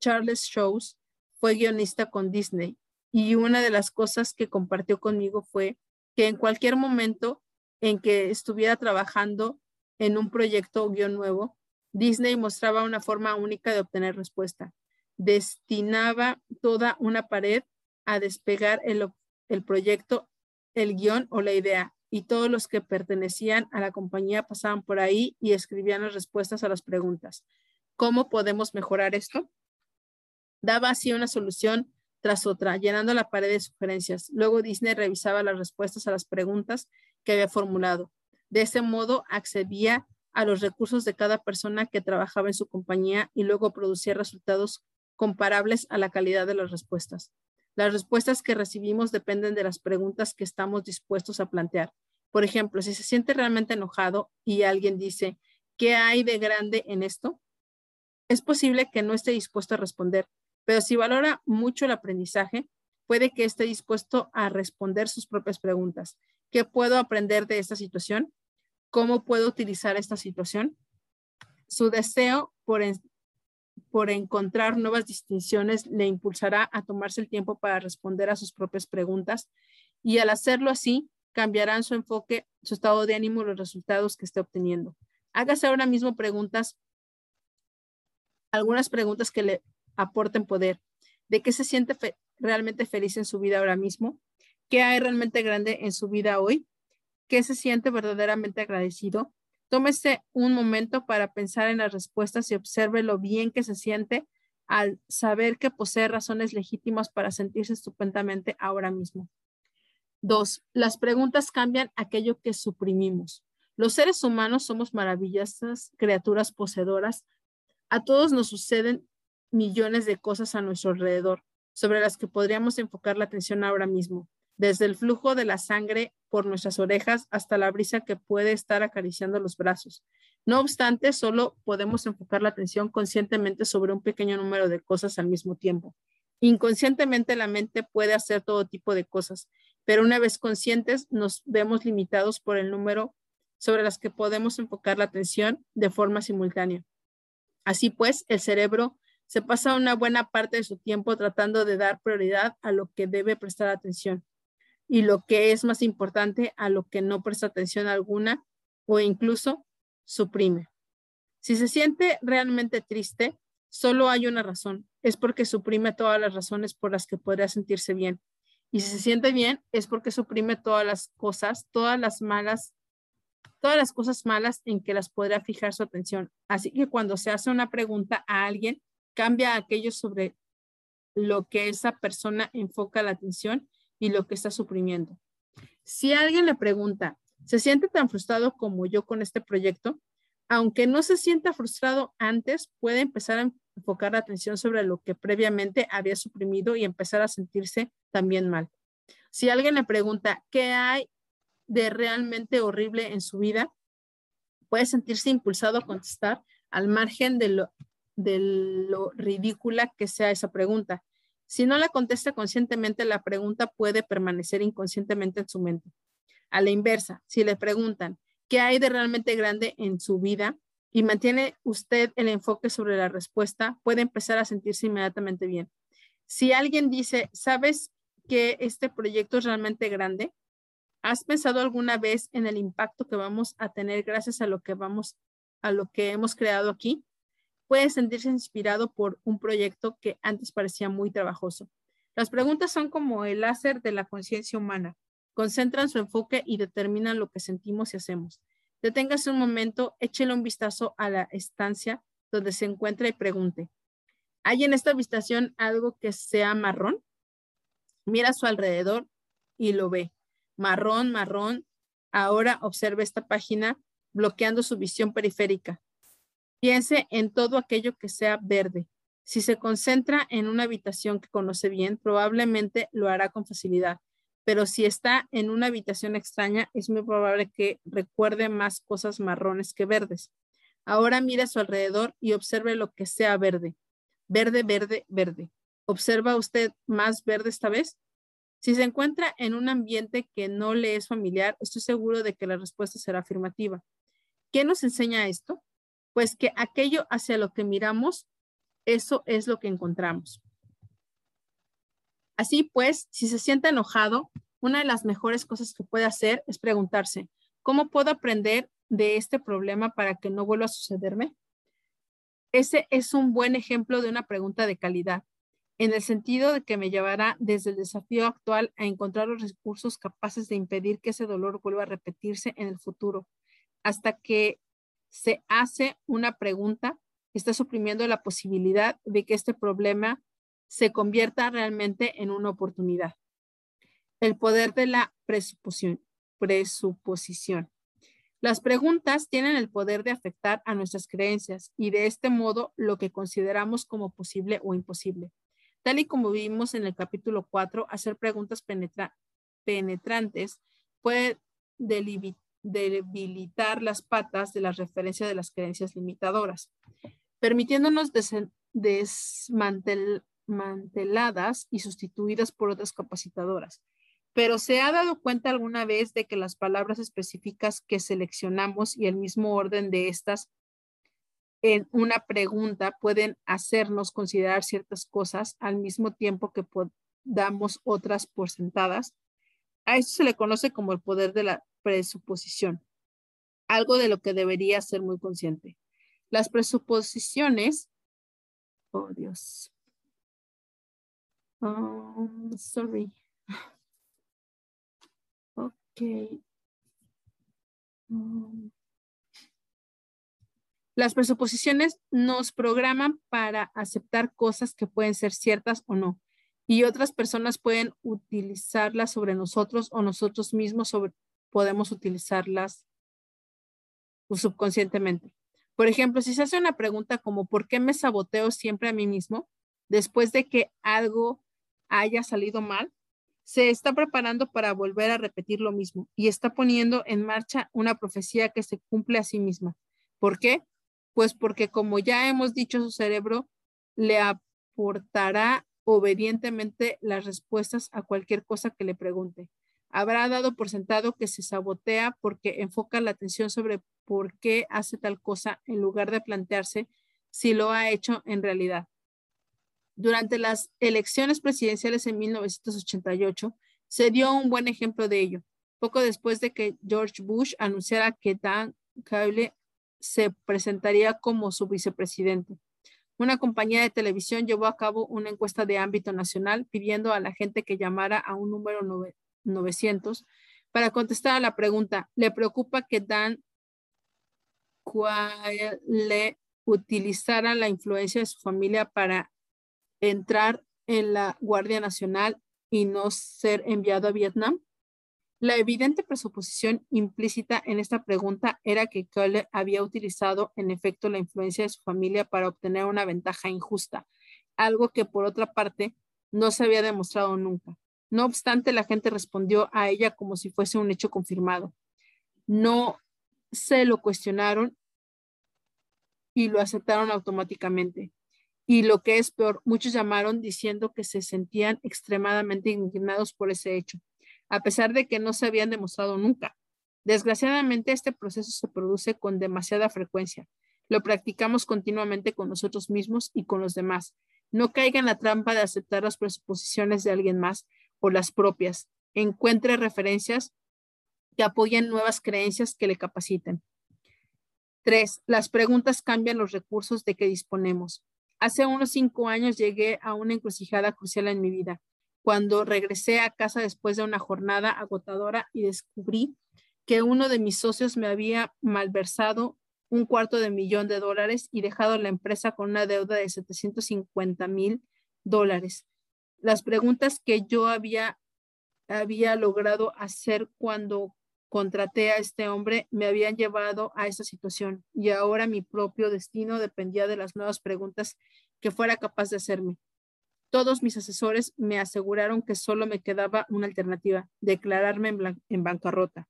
Speaker 1: Charles Shows, fue guionista con Disney y una de las cosas que compartió conmigo fue que en cualquier momento en que estuviera trabajando en un proyecto guion nuevo, Disney mostraba una forma única de obtener respuesta. Destinaba toda una pared a despegar el, el proyecto, el guion o la idea, y todos los que pertenecían a la compañía pasaban por ahí y escribían las respuestas a las preguntas. ¿Cómo podemos mejorar esto? Daba así una solución tras otra, llenando la pared de sugerencias. Luego Disney revisaba las respuestas a las preguntas que había formulado. De ese modo accedía a los recursos de cada persona que trabajaba en su compañía y luego producía resultados comparables a la calidad de las respuestas. Las respuestas que recibimos dependen de las preguntas que estamos dispuestos a plantear. Por ejemplo, si se siente realmente enojado y alguien dice, ¿qué hay de grande en esto? Es posible que no esté dispuesto a responder, pero si valora mucho el aprendizaje, puede que esté dispuesto a responder sus propias preguntas. ¿Qué puedo aprender de esta situación? ¿Cómo puedo utilizar esta situación? Su deseo por, por encontrar nuevas distinciones le impulsará a tomarse el tiempo para responder a sus propias preguntas y al hacerlo así, cambiarán su enfoque, su estado de ánimo y los resultados que esté obteniendo. Hágase ahora mismo preguntas, algunas preguntas que le aporten poder. ¿De qué se siente realmente feliz en su vida ahora mismo? ¿Qué hay realmente grande en su vida hoy? ¿Qué se siente verdaderamente agradecido? Tómese un momento para pensar en las respuestas y observe lo bien que se siente al saber que posee razones legítimas para sentirse estupendamente ahora mismo. Dos, las preguntas cambian aquello que suprimimos. Los seres humanos somos maravillosas criaturas poseedoras. A todos nos suceden millones de cosas a nuestro alrededor. sobre las que podríamos enfocar la atención ahora mismo, desde el flujo de la sangre por nuestras orejas hasta la brisa que puede estar acariciando los brazos. No obstante, solo podemos enfocar la atención conscientemente sobre un pequeño número de cosas al mismo tiempo. Inconscientemente la mente puede hacer todo tipo de cosas, pero una vez conscientes nos vemos limitados por el número sobre las que podemos enfocar la atención de forma simultánea. Así pues, el cerebro se pasa una buena parte de su tiempo tratando de dar prioridad a lo que debe prestar atención y lo que es más importante a lo que no presta atención alguna o incluso suprime. Si se siente realmente triste, solo hay una razón, es porque suprime todas las razones por las que podría sentirse bien. Y si se siente bien, es porque suprime todas las cosas, todas las malas, todas las cosas malas en que las podría fijar su atención. Así que cuando se hace una pregunta a alguien, cambia aquello sobre lo que esa persona enfoca la atención y lo que está suprimiendo. Si alguien le pregunta, ¿se siente tan frustrado como yo con este proyecto? Aunque no se sienta frustrado antes, puede empezar a enfocar la atención sobre lo que previamente había suprimido y empezar a sentirse también mal. Si alguien le pregunta, ¿qué hay de realmente horrible en su vida? Puede sentirse impulsado a contestar al margen de lo, de lo ridícula que sea esa pregunta. Si no la contesta conscientemente, la pregunta puede permanecer inconscientemente en su mente. A la inversa, si le preguntan, ¿qué hay de realmente grande en su vida? Y mantiene usted el enfoque sobre la respuesta, puede empezar a sentirse inmediatamente bien. Si alguien dice, ¿sabes que este proyecto es realmente grande? ¿Has pensado alguna vez en el impacto que vamos a tener gracias a lo que vamos a lo que hemos creado aquí? Puede sentirse inspirado por un proyecto que antes parecía muy trabajoso. Las preguntas son como el láser de la conciencia humana. Concentran su enfoque y determinan lo que sentimos y hacemos. Deténgase un momento, échele un vistazo a la estancia donde se encuentra y pregunte, ¿hay en esta habitación algo que sea marrón? Mira a su alrededor y lo ve. Marrón, marrón. Ahora observe esta página bloqueando su visión periférica. Piense en todo aquello que sea verde. Si se concentra en una habitación que conoce bien, probablemente lo hará con facilidad. Pero si está en una habitación extraña, es muy probable que recuerde más cosas marrones que verdes. Ahora mire a su alrededor y observe lo que sea verde. Verde, verde, verde. ¿Observa usted más verde esta vez? Si se encuentra en un ambiente que no le es familiar, estoy seguro de que la respuesta será afirmativa. ¿Qué nos enseña esto? Pues que aquello hacia lo que miramos, eso es lo que encontramos. Así pues, si se siente enojado, una de las mejores cosas que puede hacer es preguntarse, ¿cómo puedo aprender de este problema para que no vuelva a sucederme? Ese es un buen ejemplo de una pregunta de calidad, en el sentido de que me llevará desde el desafío actual a encontrar los recursos capaces de impedir que ese dolor vuelva a repetirse en el futuro, hasta que se hace una pregunta, está suprimiendo la posibilidad de que este problema se convierta realmente en una oportunidad. El poder de la presuposición. Las preguntas tienen el poder de afectar a nuestras creencias y de este modo lo que consideramos como posible o imposible. Tal y como vimos en el capítulo 4, hacer preguntas penetrantes puede delimitar debilitar las patas de la referencia de las creencias limitadoras, permitiéndonos desmanteladas y sustituidas por otras capacitadoras. Pero ¿se ha dado cuenta alguna vez de que las palabras específicas que seleccionamos y el mismo orden de estas en una pregunta pueden hacernos considerar ciertas cosas al mismo tiempo que damos otras por sentadas? A esto se le conoce como el poder de la presuposición, algo de lo que debería ser muy consciente. Las presuposiciones, oh Dios, um, sorry, ok. Um, las presuposiciones nos programan para aceptar cosas que pueden ser ciertas o no, y otras personas pueden utilizarlas sobre nosotros o nosotros mismos sobre, podemos utilizarlas subconscientemente. Por ejemplo, si se hace una pregunta como ¿por qué me saboteo siempre a mí mismo? Después de que algo haya salido mal, se está preparando para volver a repetir lo mismo y está poniendo en marcha una profecía que se cumple a sí misma. ¿Por qué? Pues porque como ya hemos dicho, su cerebro le aportará obedientemente las respuestas a cualquier cosa que le pregunte. Habrá dado por sentado que se sabotea porque enfoca la atención sobre por qué hace tal cosa en lugar de plantearse si lo ha hecho en realidad. Durante las elecciones presidenciales en 1988, se dio un buen ejemplo de ello, poco después de que George Bush anunciara que Dan Cable se presentaría como su vicepresidente. Una compañía de televisión llevó a cabo una encuesta de ámbito nacional pidiendo a la gente que llamara a un número 900 para contestar a la pregunta, ¿le preocupa que Dan le utilizara la influencia de su familia para entrar en la Guardia Nacional y no ser enviado a Vietnam? La evidente presuposición implícita en esta pregunta era que Cole había utilizado en efecto la influencia de su familia para obtener una ventaja injusta, algo que por otra parte no se había demostrado nunca. No obstante, la gente respondió a ella como si fuese un hecho confirmado. No se lo cuestionaron y lo aceptaron automáticamente. Y lo que es peor, muchos llamaron diciendo que se sentían extremadamente indignados por ese hecho, a pesar de que no se habían demostrado nunca. Desgraciadamente, este proceso se produce con demasiada frecuencia. Lo practicamos continuamente con nosotros mismos y con los demás. No caiga en la trampa de aceptar las presuposiciones de alguien más o las propias. Encuentre referencias que apoyen nuevas creencias que le capaciten. Tres, las preguntas cambian los recursos de que disponemos. Hace unos cinco años llegué a una encrucijada crucial en mi vida, cuando regresé a casa después de una jornada agotadora y descubrí que uno de mis socios me había malversado un cuarto de millón de dólares y dejado la empresa con una deuda de 750 mil dólares. Las preguntas que yo había, había logrado hacer cuando contraté a este hombre me habían llevado a esa situación y ahora mi propio destino dependía de las nuevas preguntas que fuera capaz de hacerme. Todos mis asesores me aseguraron que solo me quedaba una alternativa, declararme en, en bancarrota.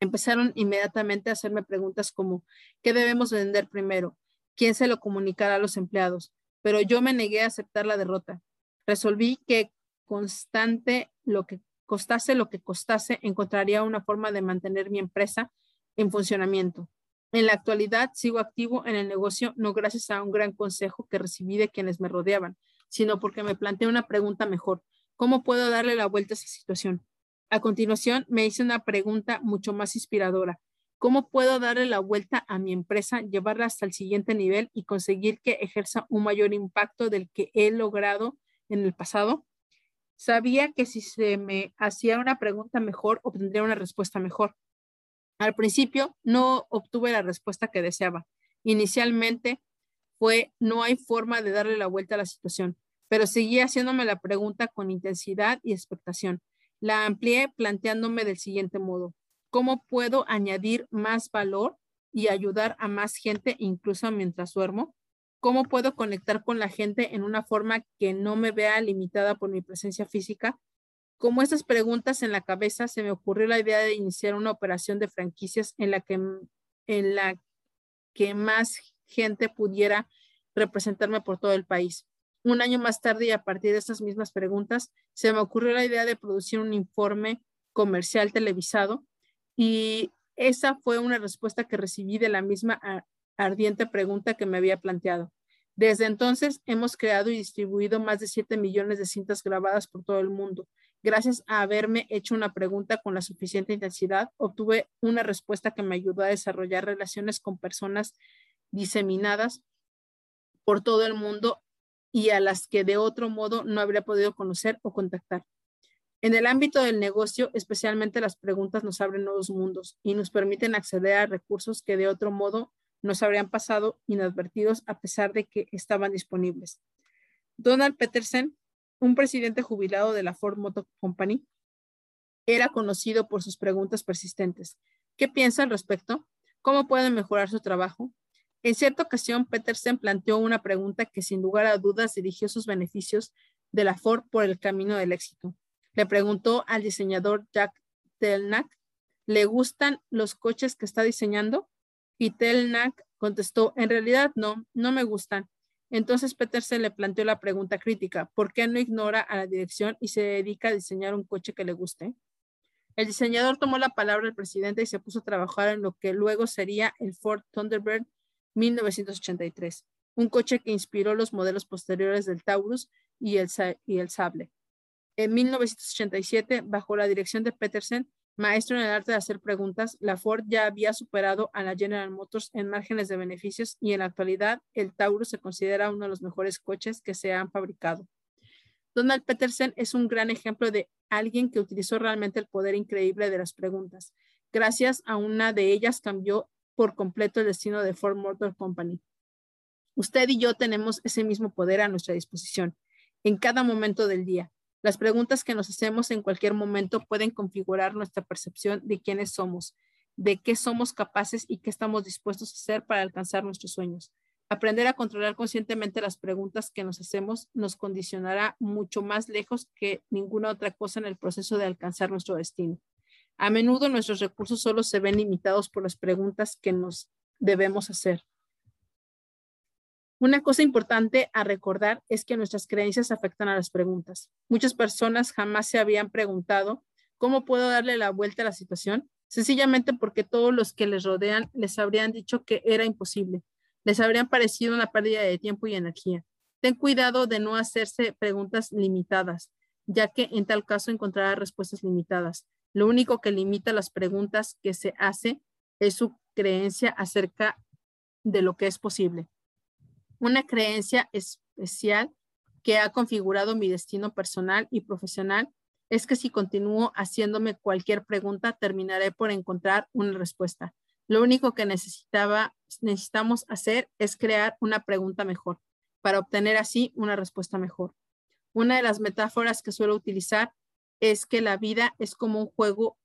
Speaker 1: Empezaron inmediatamente a hacerme preguntas como, ¿qué debemos vender primero? ¿Quién se lo comunicará a los empleados? Pero yo me negué a aceptar la derrota. Resolví que constante lo que costase lo que costase, encontraría una forma de mantener mi empresa en funcionamiento. En la actualidad sigo activo en el negocio no gracias a un gran consejo que recibí de quienes me rodeaban, sino porque me planteé una pregunta mejor. ¿Cómo puedo darle la vuelta a esa situación? A continuación, me hice una pregunta mucho más inspiradora. ¿Cómo puedo darle la vuelta a mi empresa, llevarla hasta el siguiente nivel y conseguir que ejerza un mayor impacto del que he logrado en el pasado? Sabía que si se me hacía una pregunta mejor, obtendría una respuesta mejor. Al principio no obtuve la respuesta que deseaba. Inicialmente fue, no hay forma de darle la vuelta a la situación, pero seguí haciéndome la pregunta con intensidad y expectación. La amplié planteándome del siguiente modo. ¿Cómo puedo añadir más valor y ayudar a más gente incluso mientras duermo? ¿Cómo puedo conectar con la gente en una forma que no me vea limitada por mi presencia física? Como estas preguntas en la cabeza, se me ocurrió la idea de iniciar una operación de franquicias en la que, en la que más gente pudiera representarme por todo el país. Un año más tarde y a partir de estas mismas preguntas, se me ocurrió la idea de producir un informe comercial televisado y esa fue una respuesta que recibí de la misma ardiente pregunta que me había planteado. Desde entonces hemos creado y distribuido más de 7 millones de cintas grabadas por todo el mundo. Gracias a haberme hecho una pregunta con la suficiente intensidad, obtuve una respuesta que me ayudó a desarrollar relaciones con personas diseminadas por todo el mundo y a las que de otro modo no habría podido conocer o contactar. En el ámbito del negocio, especialmente las preguntas nos abren nuevos mundos y nos permiten acceder a recursos que de otro modo nos habrían pasado inadvertidos a pesar de que estaban disponibles. Donald Peterson, un presidente jubilado de la Ford Motor Company, era conocido por sus preguntas persistentes. ¿Qué piensa al respecto? ¿Cómo puede mejorar su trabajo? En cierta ocasión, Peterson planteó una pregunta que sin lugar a dudas dirigió sus beneficios de la Ford por el camino del éxito. Le preguntó al diseñador Jack Telnack, ¿le gustan los coches que está diseñando? Y Telnack contestó, en realidad no, no me gustan. Entonces Petersen le planteó la pregunta crítica, ¿por qué no ignora a la dirección y se dedica a diseñar un coche que le guste? El diseñador tomó la palabra del presidente y se puso a trabajar en lo que luego sería el Ford Thunderbird 1983, un coche que inspiró los modelos posteriores del Taurus y el, y el Sable. En 1987, bajo la dirección de Petersen, maestro en el arte de hacer preguntas, la Ford ya había superado a la General Motors en márgenes de beneficios y en la actualidad el Taurus se considera uno de los mejores coches que se han fabricado. Donald Petersen es un gran ejemplo de alguien que utilizó realmente el poder increíble de las preguntas. Gracias a una de ellas cambió por completo el destino de Ford Motor Company. Usted y yo tenemos ese mismo poder a nuestra disposición en cada momento del día. Las preguntas que nos hacemos en cualquier momento pueden configurar nuestra percepción de quiénes somos, de qué somos capaces y qué estamos dispuestos a hacer para alcanzar nuestros sueños. Aprender a controlar conscientemente las preguntas que nos hacemos nos condicionará mucho más lejos que ninguna otra cosa en el proceso de alcanzar nuestro destino. A menudo nuestros recursos solo se ven limitados por las preguntas que nos debemos hacer. Una cosa importante a recordar es que nuestras creencias afectan a las preguntas. Muchas personas jamás se habían preguntado, ¿cómo puedo darle la vuelta a la situación? Sencillamente porque todos los que les rodean les habrían dicho que era imposible. Les habrían parecido una pérdida de tiempo y energía. Ten cuidado de no hacerse preguntas limitadas, ya que en tal caso encontrará respuestas limitadas. Lo único que limita las preguntas que se hace es su creencia acerca de lo que es posible. Una creencia especial que ha configurado mi destino personal y profesional es que si continúo haciéndome cualquier pregunta, terminaré por encontrar una respuesta. Lo único que necesitaba, necesitamos hacer es crear una pregunta mejor para obtener así una respuesta mejor. Una de las metáforas que suelo utilizar es que la vida es como un juego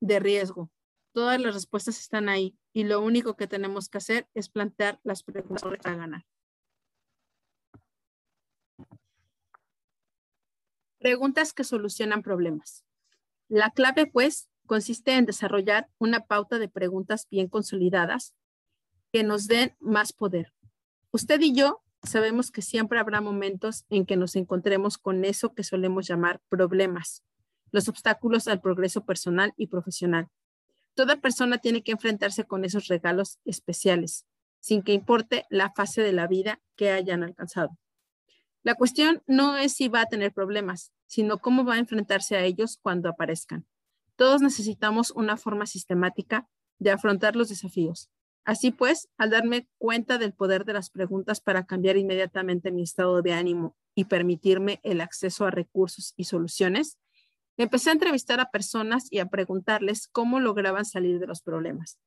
Speaker 1: de riesgo. Todas las respuestas están ahí y lo único que tenemos que hacer es plantear las preguntas para ganar. Preguntas que solucionan problemas. La clave, pues, consiste en desarrollar una pauta de preguntas bien consolidadas que nos den más poder. Usted y yo sabemos que siempre habrá momentos en que nos encontremos con eso que solemos llamar problemas, los obstáculos al progreso personal y profesional. Toda persona tiene que enfrentarse con esos regalos especiales, sin que importe la fase de la vida que hayan alcanzado. La cuestión no es si va a tener problemas, sino cómo va a enfrentarse a ellos cuando aparezcan. Todos necesitamos una forma sistemática de afrontar los desafíos. Así pues, al darme cuenta del poder de las preguntas para cambiar inmediatamente mi estado de ánimo y permitirme el acceso a recursos y soluciones, empecé a entrevistar a personas y a preguntarles cómo lograban salir de los problemas.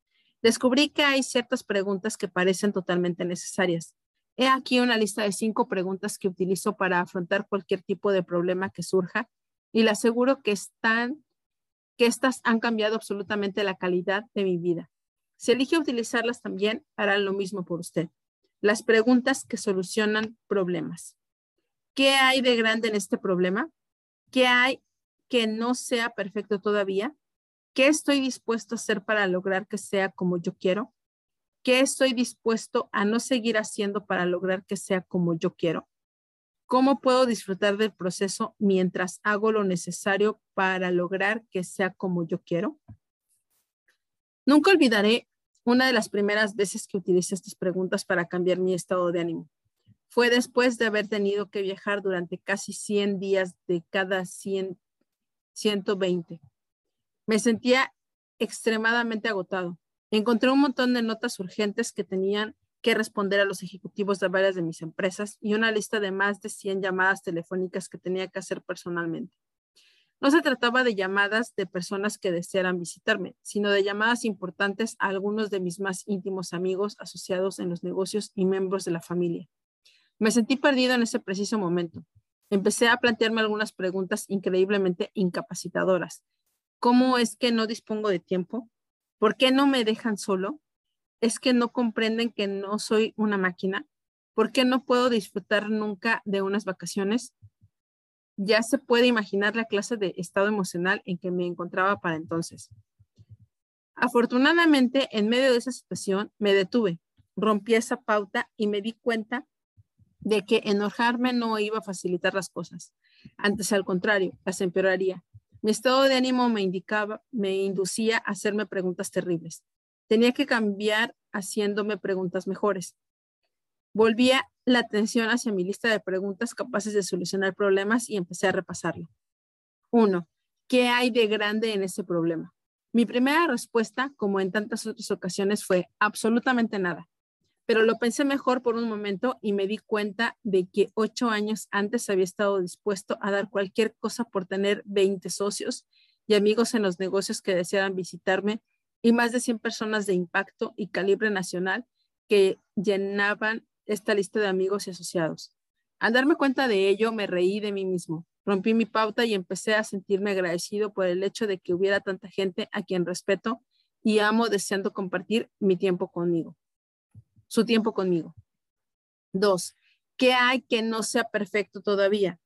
Speaker 1: Descubrí que hay ciertas preguntas que parecen totalmente necesarias, He aquí una lista de cinco preguntas que utilizo para afrontar cualquier tipo de problema que surja y le aseguro que están que estas han cambiado absolutamente la calidad de mi vida. Si elige utilizarlas también, harán lo mismo por usted. Las preguntas que solucionan problemas. ¿Qué hay de grande en este problema? ¿Qué hay que no sea perfecto todavía? ¿Qué estoy dispuesto a hacer para lograr que sea como yo quiero? ¿Qué estoy dispuesto a no seguir haciendo para lograr que sea como yo quiero? ¿Cómo puedo disfrutar del proceso mientras hago lo necesario para lograr que sea como yo quiero? Nunca olvidaré una de las primeras veces que utilicé estas preguntas para cambiar mi estado de ánimo. Fue después de haber tenido que viajar durante casi 100 días de cada 100, 120. Me sentía extremadamente agotado. Encontré un montón de notas urgentes que tenían que responder a los ejecutivos de varias de mis empresas y una lista de más de 100 llamadas telefónicas que tenía que hacer personalmente. No se trataba de llamadas de personas que desearan visitarme, sino de llamadas importantes a algunos de mis más íntimos amigos asociados en los negocios y miembros de la familia. Me sentí perdido en ese preciso momento. Empecé a plantearme algunas preguntas increíblemente incapacitadoras. ¿Cómo es que no dispongo de tiempo? ¿Por qué no me dejan solo? ¿Es que no comprenden que no soy una máquina? ¿Por qué no puedo disfrutar nunca de unas vacaciones? Ya se puede imaginar la clase de estado emocional en que me encontraba para entonces. Afortunadamente, en medio de esa situación, me detuve, rompí esa pauta y me di cuenta de que enojarme no iba a facilitar las cosas. Antes, al contrario, las empeoraría. Mi estado de ánimo me indicaba, me inducía a hacerme preguntas terribles. Tenía que cambiar haciéndome preguntas mejores. Volvía la atención hacia mi lista de preguntas capaces de solucionar problemas y empecé a repasarlo. Uno, ¿qué hay de grande en ese problema? Mi primera respuesta, como en tantas otras ocasiones, fue absolutamente nada. Pero lo pensé mejor por un momento y me di cuenta de que ocho años antes había estado dispuesto a dar cualquier cosa por tener 20 socios y amigos en los negocios que desearan visitarme y más de 100 personas de impacto y calibre nacional que llenaban esta lista de amigos y asociados. Al darme cuenta de ello, me reí de mí mismo, rompí mi pauta y empecé a sentirme agradecido por el hecho de que hubiera tanta gente a quien respeto y amo deseando compartir mi tiempo conmigo, su tiempo conmigo. Dos, ¿qué hay que no sea perfecto todavía?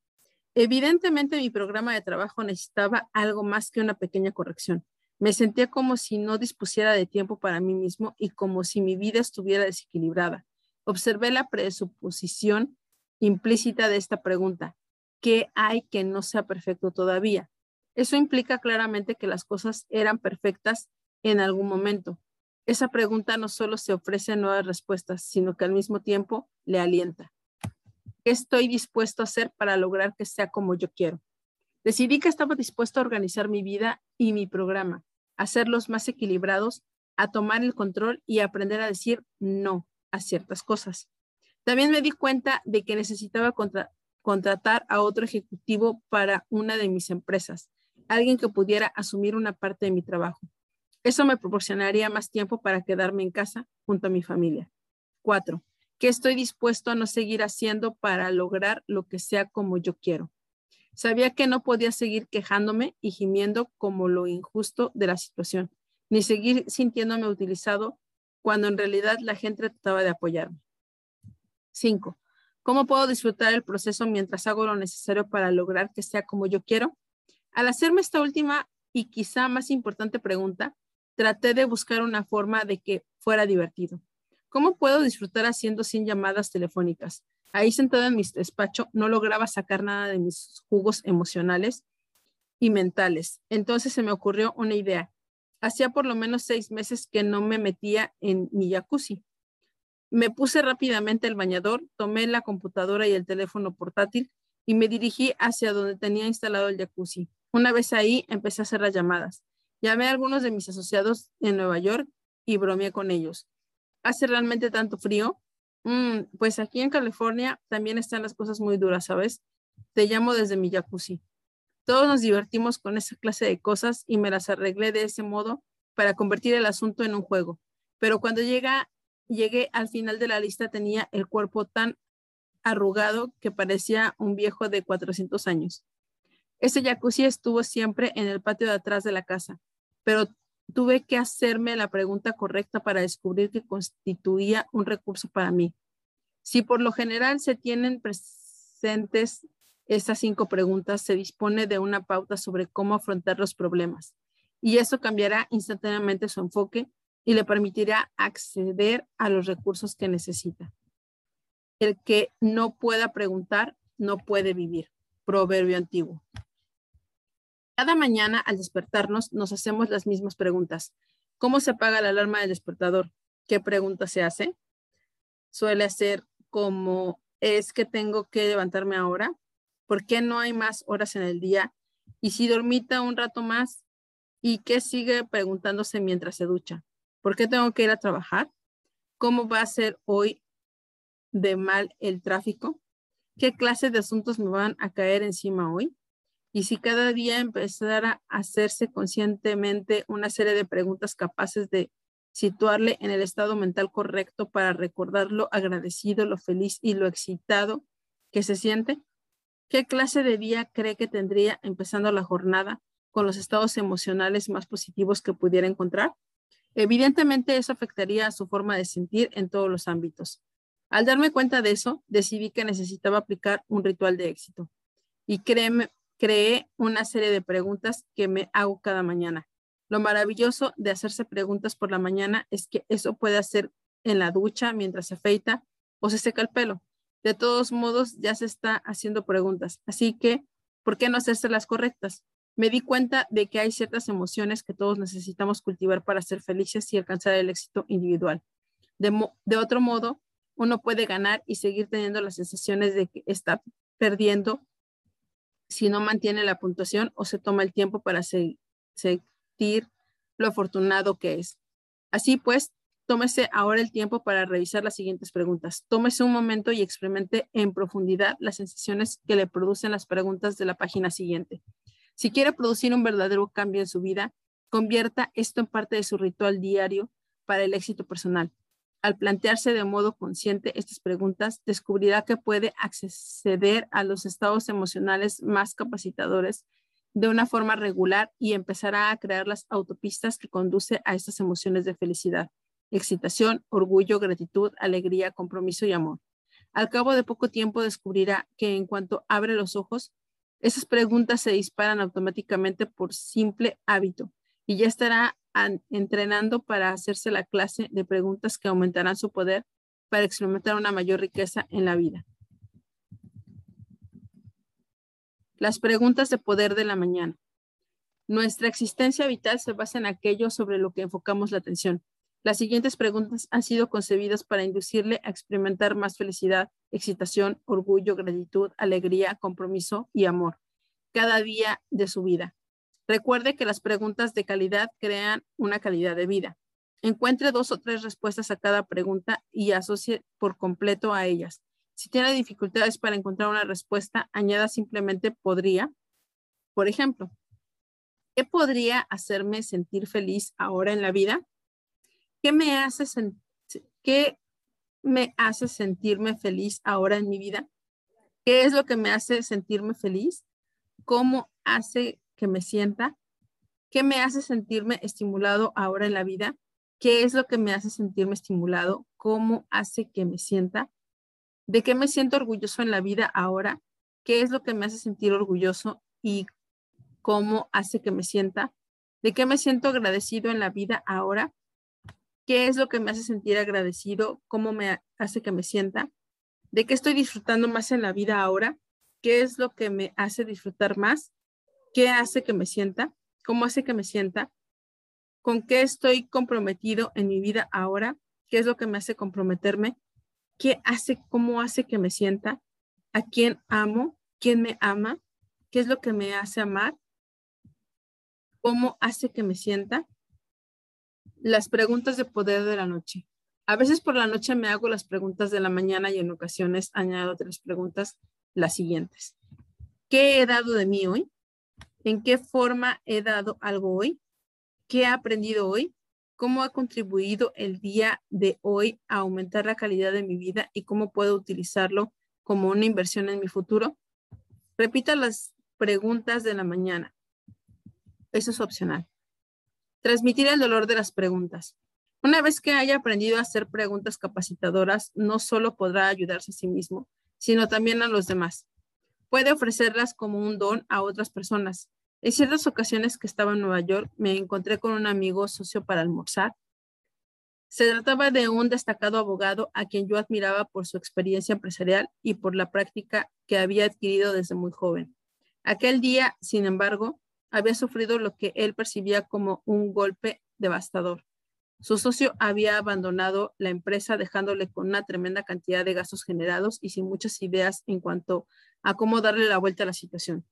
Speaker 1: Evidentemente mi programa de trabajo necesitaba algo más que una pequeña corrección. Me sentía como si no dispusiera de tiempo para mí mismo y como si mi vida estuviera desequilibrada. Observé la presuposición implícita de esta pregunta. ¿Qué hay que no sea perfecto todavía? Eso implica claramente que las cosas eran perfectas en algún momento. Esa pregunta no solo se ofrece nuevas respuestas, sino que al mismo tiempo le alienta. ¿Qué estoy dispuesto a hacer para lograr que sea como yo quiero? Decidí que estaba dispuesto a organizar mi vida y mi programa, a hacerlos más equilibrados, a tomar el control y aprender a decir no a ciertas cosas. También me di cuenta de que necesitaba contratar a otro ejecutivo para una de mis empresas, alguien que pudiera asumir una parte de mi trabajo. Eso me proporcionaría más tiempo para quedarme en casa junto a mi familia. Cuatro, ¿qué estoy dispuesto a no seguir haciendo para lograr lo que sea como yo quiero? Sabía que no podía seguir quejándome y gimiendo como lo injusto de la situación, ni seguir sintiéndome utilizado cuando en realidad la gente trataba de apoyarme. Cinco, ¿cómo puedo disfrutar el proceso mientras hago lo necesario para lograr que sea como yo quiero? Al hacerme esta última y quizá más importante pregunta, traté de buscar una forma de que fuera divertido. ¿Cómo puedo disfrutar haciendo 100 llamadas telefónicas? Ahí sentado en mi despacho no lograba sacar nada de mis jugos emocionales y mentales. Entonces se me ocurrió una idea. Hacía por lo menos seis meses que no me metía en mi jacuzzi. Me puse rápidamente el bañador, tomé la computadora y el teléfono portátil y me dirigí hacia donde tenía instalado el jacuzzi. Una vez ahí, empecé a hacer las llamadas. Llamé a algunos de mis asociados en Nueva York y bromeé con ellos. ¿Hace realmente tanto frío? Mm, pues aquí en California también están las cosas muy duras, ¿sabes? Te llamo desde mi jacuzzi. Todos nos divertimos con esa clase de cosas y me las arreglé de ese modo para convertir el asunto en un juego. Pero cuando llegué al final de la lista tenía el cuerpo tan arrugado que parecía un viejo de 400 años. Ese jacuzzi estuvo siempre en el patio de atrás de la casa, pero tuve que hacerme la pregunta correcta para descubrir que constituía un recurso para mí. Si por lo general se tienen presentes estas cinco preguntas se dispone de una pauta sobre cómo afrontar los problemas y eso cambiará instantáneamente su enfoque y le permitirá acceder a los recursos que necesita. El que no pueda preguntar no puede vivir. Proverbio antiguo. Cada mañana al despertarnos nos hacemos las mismas preguntas. ¿Cómo se apaga la alarma del despertador? ¿Qué pregunta se hace? Suele ser como, ¿es que tengo que levantarme ahora? ¿Por qué no hay más horas en el día? Y si dormita un rato más, ¿y qué sigue preguntándose mientras se ducha? ¿Por qué tengo que ir a trabajar? ¿Cómo va a ser hoy de mal el tráfico? ¿Qué clase de asuntos me van a caer encima hoy? Y si cada día empezara a hacerse conscientemente una serie de preguntas capaces de situarle en el estado mental correcto para recordar lo agradecido, lo feliz y lo excitado que se siente, ¿Qué clase de día cree que tendría empezando la jornada con los estados emocionales más positivos que pudiera encontrar? Evidentemente eso afectaría a su forma de sentir en todos los ámbitos. Al darme cuenta de eso, decidí que necesitaba aplicar un ritual de éxito. y créeme, creé una serie de preguntas que me hago cada mañana. Lo maravilloso de hacerse preguntas por la mañana es que eso puede hacer en la ducha mientras se afeita o se seca el pelo. De todos modos, ya se está haciendo preguntas. Así que, ¿por qué no hacerse las correctas? Me di cuenta de que hay ciertas emociones que todos necesitamos cultivar para ser felices y alcanzar el éxito individual. De, otro modo, uno puede ganar y seguir teniendo las sensaciones de que está perdiendo si no mantiene la puntuación o se toma el tiempo para sentir lo afortunado que es. Así pues, tómese ahora el tiempo para revisar las siguientes preguntas. Tómese un momento y experimente en profundidad las sensaciones que le producen las preguntas de la página siguiente. Si quiere producir un verdadero cambio en su vida, convierta esto en parte de su ritual diario para el éxito personal. Al plantearse de modo consciente estas preguntas, descubrirá que puede acceder a los estados emocionales más capacitadores de una forma regular y empezará a crear las autopistas que conduce a estas emociones de felicidad, excitación, orgullo, gratitud, alegría, compromiso y amor. Al cabo de poco tiempo descubrirá que en cuanto abre los ojos, esas preguntas se disparan automáticamente por simple hábito y ya estará entrenando para hacerse la clase de preguntas que aumentarán su poder para experimentar una mayor riqueza en la vida. Las preguntas de poder de la mañana. Nuestra existencia vital se basa en aquello sobre lo que enfocamos la atención. Las siguientes preguntas han sido concebidas para inducirle a experimentar más felicidad, excitación, orgullo, gratitud, alegría, compromiso y amor cada día de su vida. Recuerde que las preguntas de calidad crean una calidad de vida. Encuentre dos o tres respuestas a cada pregunta y asocie por completo a ellas. Si tiene dificultades para encontrar una respuesta, añada simplemente podría. Por ejemplo, ¿qué podría hacerme sentir feliz ahora en la vida? ¿Qué me hace, ¿Qué me hace sentirme feliz ahora en mi vida? ¿Qué es lo que me hace sentirme feliz? ¿Cómo hace que me sienta, qué me hace sentirme estimulado ahora en la vida, qué es lo que me hace sentirme estimulado, cómo hace que me sienta, de qué me siento orgulloso en la vida ahora, qué es lo que me hace sentir orgulloso y cómo hace que me sienta, de qué me siento agradecido en la vida ahora, qué es lo que me hace sentir agradecido, cómo me hace que me sienta, de qué estoy disfrutando más en la vida ahora, qué es lo que me hace disfrutar más ¿Qué hace que me sienta? ¿Cómo hace que me sienta? ¿Con qué estoy comprometido en mi vida ahora? ¿Qué es lo que me hace comprometerme? ¿Qué hace, cómo hace que me sienta? ¿A quién amo? ¿Quién me ama? ¿Qué es lo que me hace amar? ¿Cómo hace que me sienta? Las preguntas de poder de la noche. A veces por la noche me hago las preguntas de la mañana y en ocasiones añado tres preguntas, las siguientes. ¿Qué he dado de mí hoy? ¿En qué forma he dado algo hoy? ¿Qué he aprendido hoy? ¿Cómo ha contribuido el día de hoy a aumentar la calidad de mi vida y cómo puedo utilizarlo como una inversión en mi futuro? Repita las preguntas de la mañana. Eso es opcional. Transmitir el dolor de las preguntas. Una vez que haya aprendido a hacer preguntas capacitadoras, no solo podrá ayudarse a sí mismo, sino también a los demás. Puede ofrecerlas como un don a otras personas. En ciertas ocasiones que estaba en Nueva York, me encontré con un amigo socio para almorzar. Se trataba de un destacado abogado a quien yo admiraba por su experiencia empresarial y por la práctica que había adquirido desde muy joven. Aquel día, sin embargo, había sufrido lo que él percibía como un golpe devastador. Su socio había abandonado la empresa dejándole con una tremenda cantidad de gastos generados y sin muchas ideas en cuanto a cómo darle la vuelta a la situación.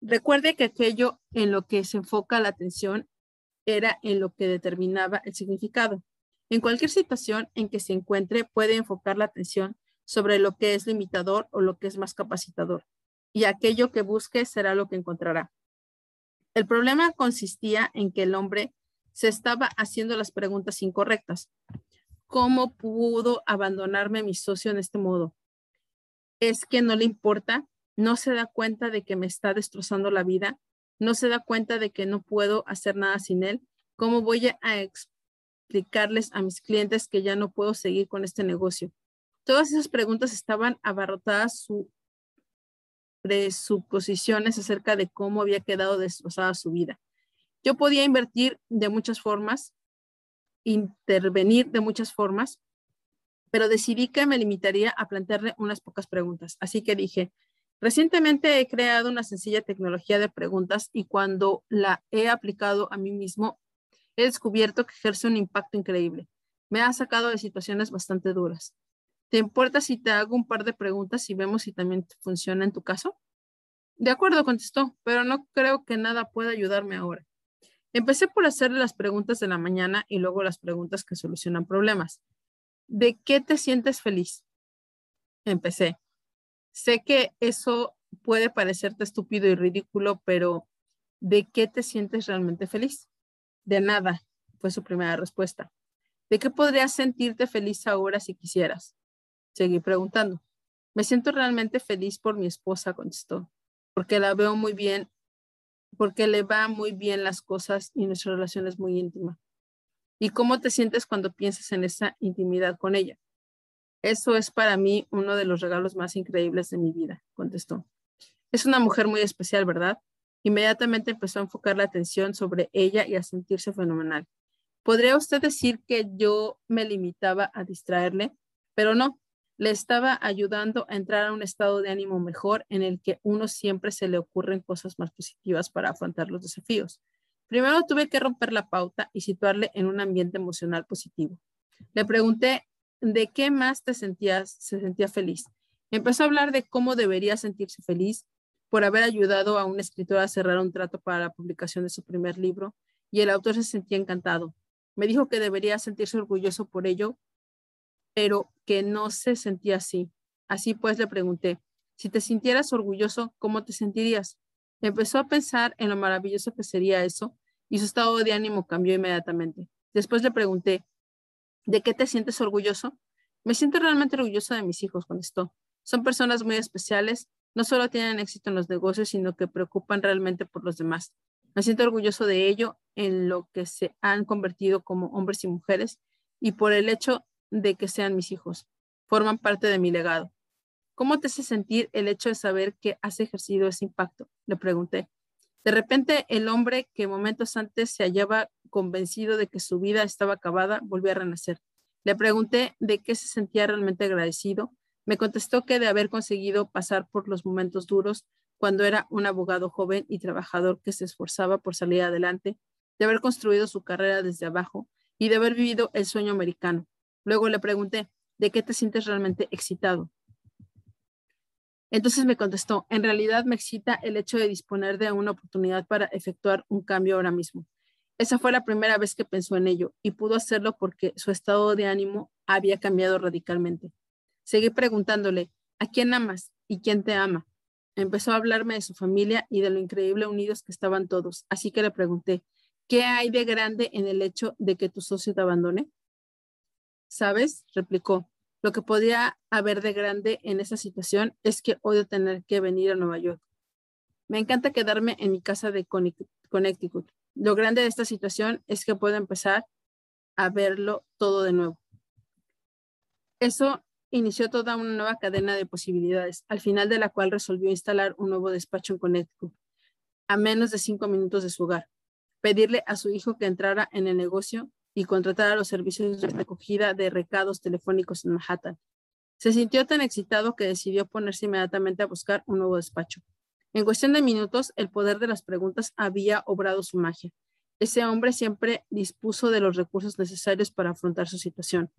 Speaker 1: Recuerde que aquello en lo que se enfoca la atención era en lo que determinaba el significado. En cualquier situación en que se encuentre, puede enfocar la atención sobre lo que es limitador o lo que es más capacitador, y aquello que busque será lo que encontrará. El problema consistía en que el hombre se estaba haciendo las preguntas incorrectas. ¿Cómo pudo abandonarme mi socio en este modo? ¿Es que no le importa? No se da cuenta de que me está destrozando la vida, no se da cuenta de que no puedo hacer nada sin él, ¿cómo voy a explicarles a mis clientes que ya no puedo seguir con este negocio? Todas esas preguntas estaban abarrotadas su presuposiciones acerca de cómo había quedado destrozada su vida. Yo podía invertir de muchas formas, intervenir de muchas formas, pero decidí que me limitaría a plantearle unas pocas preguntas. Así que dije, recientemente he creado una sencilla tecnología de preguntas y cuando la he aplicado a mí mismo, he descubierto que ejerce un impacto increíble. Me ha sacado de situaciones bastante duras. ¿Te importa si te hago un par de preguntas y vemos si también funciona en tu caso? De acuerdo, contestó, pero no creo que nada pueda ayudarme ahora. Empecé por hacerle las preguntas de la mañana y luego las preguntas que solucionan problemas. ¿De qué te sientes feliz? Empecé. Sé que eso puede parecerte estúpido y ridículo, pero ¿de qué te sientes realmente feliz? De nada, fue su primera respuesta. ¿De qué podrías sentirte feliz ahora si quisieras? Seguí preguntando. Me siento realmente feliz por mi esposa, contestó, porque la veo muy bien porque le va muy bien las cosas y nuestra relación es muy íntima. ¿Y cómo te sientes cuando piensas en esa intimidad con ella? Eso es para mí uno de los regalos más increíbles de mi vida, contestó. Es una mujer muy especial, ¿verdad? Inmediatamente empezó a enfocar la atención sobre ella y a sentirse fenomenal. ¿Podría usted decir que yo me limitaba a distraerle? Pero no, le estaba ayudando a entrar a un estado de ánimo mejor en el que uno siempre se le ocurren cosas más positivas para afrontar los desafíos. Primero tuve que romper la pauta y situarle en un ambiente emocional positivo. Le pregunté de qué más te sentías, se sentía feliz. Empezó a hablar de cómo debería sentirse feliz por haber ayudado a un escritor a cerrar un trato para la publicación de su primer libro y el autor se sentía encantado. Me dijo que debería sentirse orgulloso por ello pero que no se sentía así. Así pues le pregunté, si te sintieras orgulloso, ¿cómo te sentirías? Empezó a pensar en lo maravilloso que sería eso y su estado de ánimo cambió inmediatamente. Después le pregunté, ¿de qué te sientes orgulloso? Me siento realmente orgulloso de mis hijos, contestó. Son personas muy especiales, no solo tienen éxito en los negocios, sino que preocupan realmente por los demás. Me siento orgulloso de ello en lo que se han convertido como hombres y mujeres y por el hecho de que sean mis hijos. Forman parte de mi legado. ¿Cómo te hace sentir el hecho de saber que has ejercido ese impacto? Le pregunté. De repente, el hombre que momentos antes se hallaba convencido de que su vida estaba acabada, volvió a renacer. Le pregunté de qué se sentía realmente agradecido. Me contestó que de haber conseguido pasar por los momentos duros cuando era un abogado joven y trabajador que se esforzaba por salir adelante, de haber construido su carrera desde abajo y de haber vivido el sueño americano. Luego le pregunté, ¿de qué te sientes realmente excitado? Entonces me contestó, en realidad me excita el hecho de disponer de una oportunidad para efectuar un cambio ahora mismo. Esa fue la primera vez que pensó en ello y pudo hacerlo porque su estado de ánimo había cambiado radicalmente. Seguí preguntándole, ¿a quién amas y quién te ama? Empezó a hablarme de su familia y de lo increíble unidos que estaban todos, así que le pregunté, ¿qué hay de grande en el hecho de que tu socio te abandone? ¿Sabes? replicó. Lo que podía haber de grande en esa situación es que odio tener que venir a Nueva York. Me encanta quedarme en mi casa de Connecticut. Lo grande de esta situación es que puedo empezar a verlo todo de nuevo. Eso inició toda una nueva cadena de posibilidades, al final de la cual resolvió instalar un nuevo despacho en Connecticut, a menos de cinco minutos de su hogar, pedirle a su hijo que entrara en el negocio y contratar a los servicios de recogida de recados telefónicos en Manhattan. Se sintió tan excitado que decidió ponerse inmediatamente a buscar un nuevo despacho. En cuestión de minutos, el poder de las preguntas había obrado su magia. Ese hombre siempre dispuso de los recursos necesarios para afrontar su situación,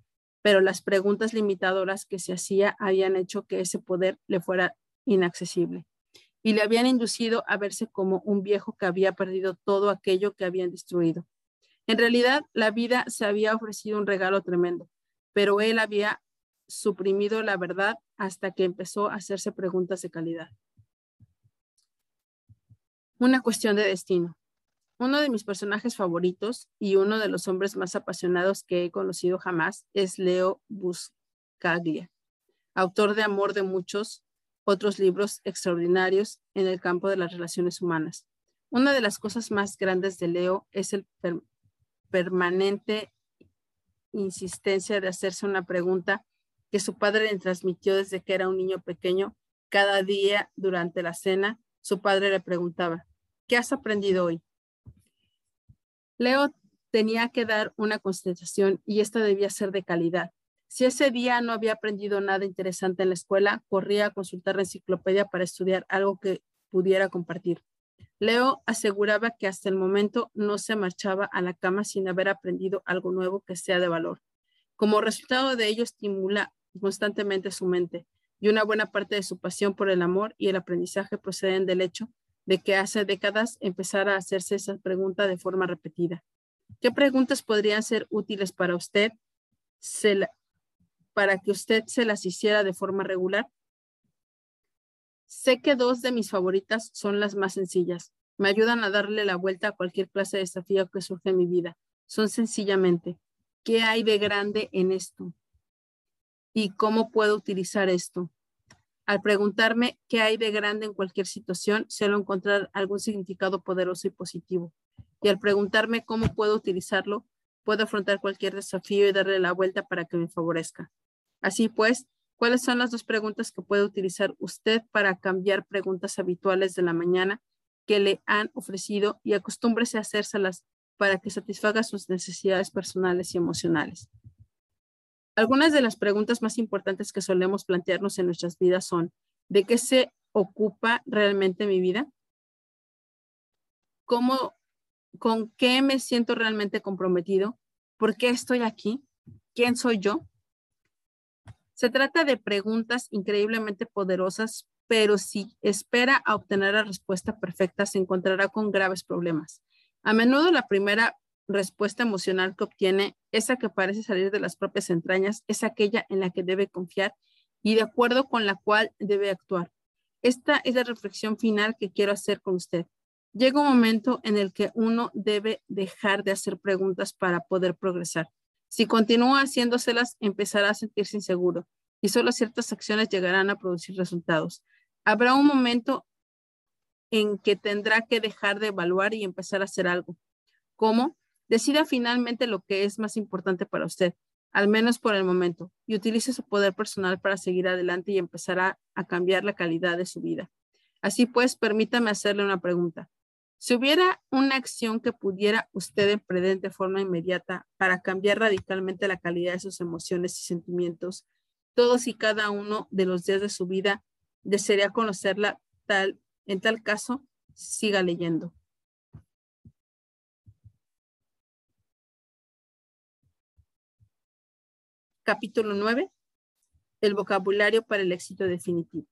Speaker 1: pero las preguntas limitadoras que se hacía habían hecho que ese poder le fuera inaccesible y le habían inducido a verse como un viejo que había perdido todo aquello que habían destruido. En realidad, la vida se había ofrecido un regalo tremendo, pero él había suprimido la verdad hasta que empezó a hacerse preguntas de calidad. Una cuestión de destino. Uno de mis personajes favoritos y uno de los hombres más apasionados que he conocido jamás es Leo Buscaglia, autor de Amor de muchos otros libros extraordinarios en el campo de las relaciones humanas. Una de las cosas más grandes de Leo es el permanente insistencia de hacerse una pregunta que su padre le transmitió desde que era un niño pequeño Cada día durante la cena, su padre le preguntaba, ¿qué has aprendido hoy? Leo tenía que dar una concentración y esta debía ser de calidad. Si ese día no había aprendido nada interesante en la escuela, corría a consultar la enciclopedia para estudiar algo que pudiera compartir. Leo aseguraba que hasta el momento no se marchaba a la cama sin haber aprendido algo nuevo que sea de valor. Como resultado de ello, estimula constantemente su mente y una buena parte de su pasión por el amor y el aprendizaje proceden del hecho de que hace décadas empezara a hacerse esa pregunta de forma repetida. ¿Qué preguntas podrían ser útiles para usted para que usted se las hiciera de forma regular? Sé que dos de mis favoritas son las más sencillas. Me ayudan a darle la vuelta a cualquier clase de desafío que surge en mi vida. Son sencillamente, ¿qué hay de grande en esto? y cómo puedo utilizar esto. Al preguntarme qué hay de grande en cualquier situación, suelo encontrar algún significado poderoso y positivo. Y al preguntarme cómo puedo utilizarlo, puedo afrontar cualquier desafío y darle la vuelta para que me favorezca. Así pues, ¿cuáles son las dos preguntas que puede utilizar usted para cambiar preguntas habituales de la mañana que le han ofrecido y acostúmbrese a hacérselas para que satisfaga sus necesidades personales y emocionales? Algunas de las preguntas más importantes que solemos plantearnos en nuestras vidas son, ¿de qué se ocupa realmente mi vida? ¿Cómo, con qué me siento realmente comprometido? ¿Por qué estoy aquí? ¿Quién soy yo? Se trata de preguntas increíblemente poderosas, pero si espera a obtener la respuesta perfecta, se encontrará con graves problemas. A menudo la primera respuesta emocional que obtiene, esa que parece salir de las propias entrañas, es aquella en la que debe confiar y de acuerdo con la cual debe actuar. Esta es la reflexión final que quiero hacer con usted. Llega un momento en el que uno debe dejar de hacer preguntas para poder progresar. Si continúa haciéndoselas, empezará a sentirse inseguro y solo ciertas acciones llegarán a producir resultados. Habrá un momento en que tendrá que dejar de evaluar y empezar a hacer algo. ¿Cómo? Decida finalmente lo que es más importante para usted, al menos por el momento, y utilice su poder personal para seguir adelante y empezar a, cambiar la calidad de su vida. Así pues, permítame hacerle una pregunta. Si hubiera una acción que pudiera usted emprender de forma inmediata para cambiar radicalmente la calidad de sus emociones y sentimientos, todos y cada uno de los días de su vida, desearía conocerla tal, en tal caso, siga leyendo. Capítulo 9. El vocabulario para el éxito definitivo.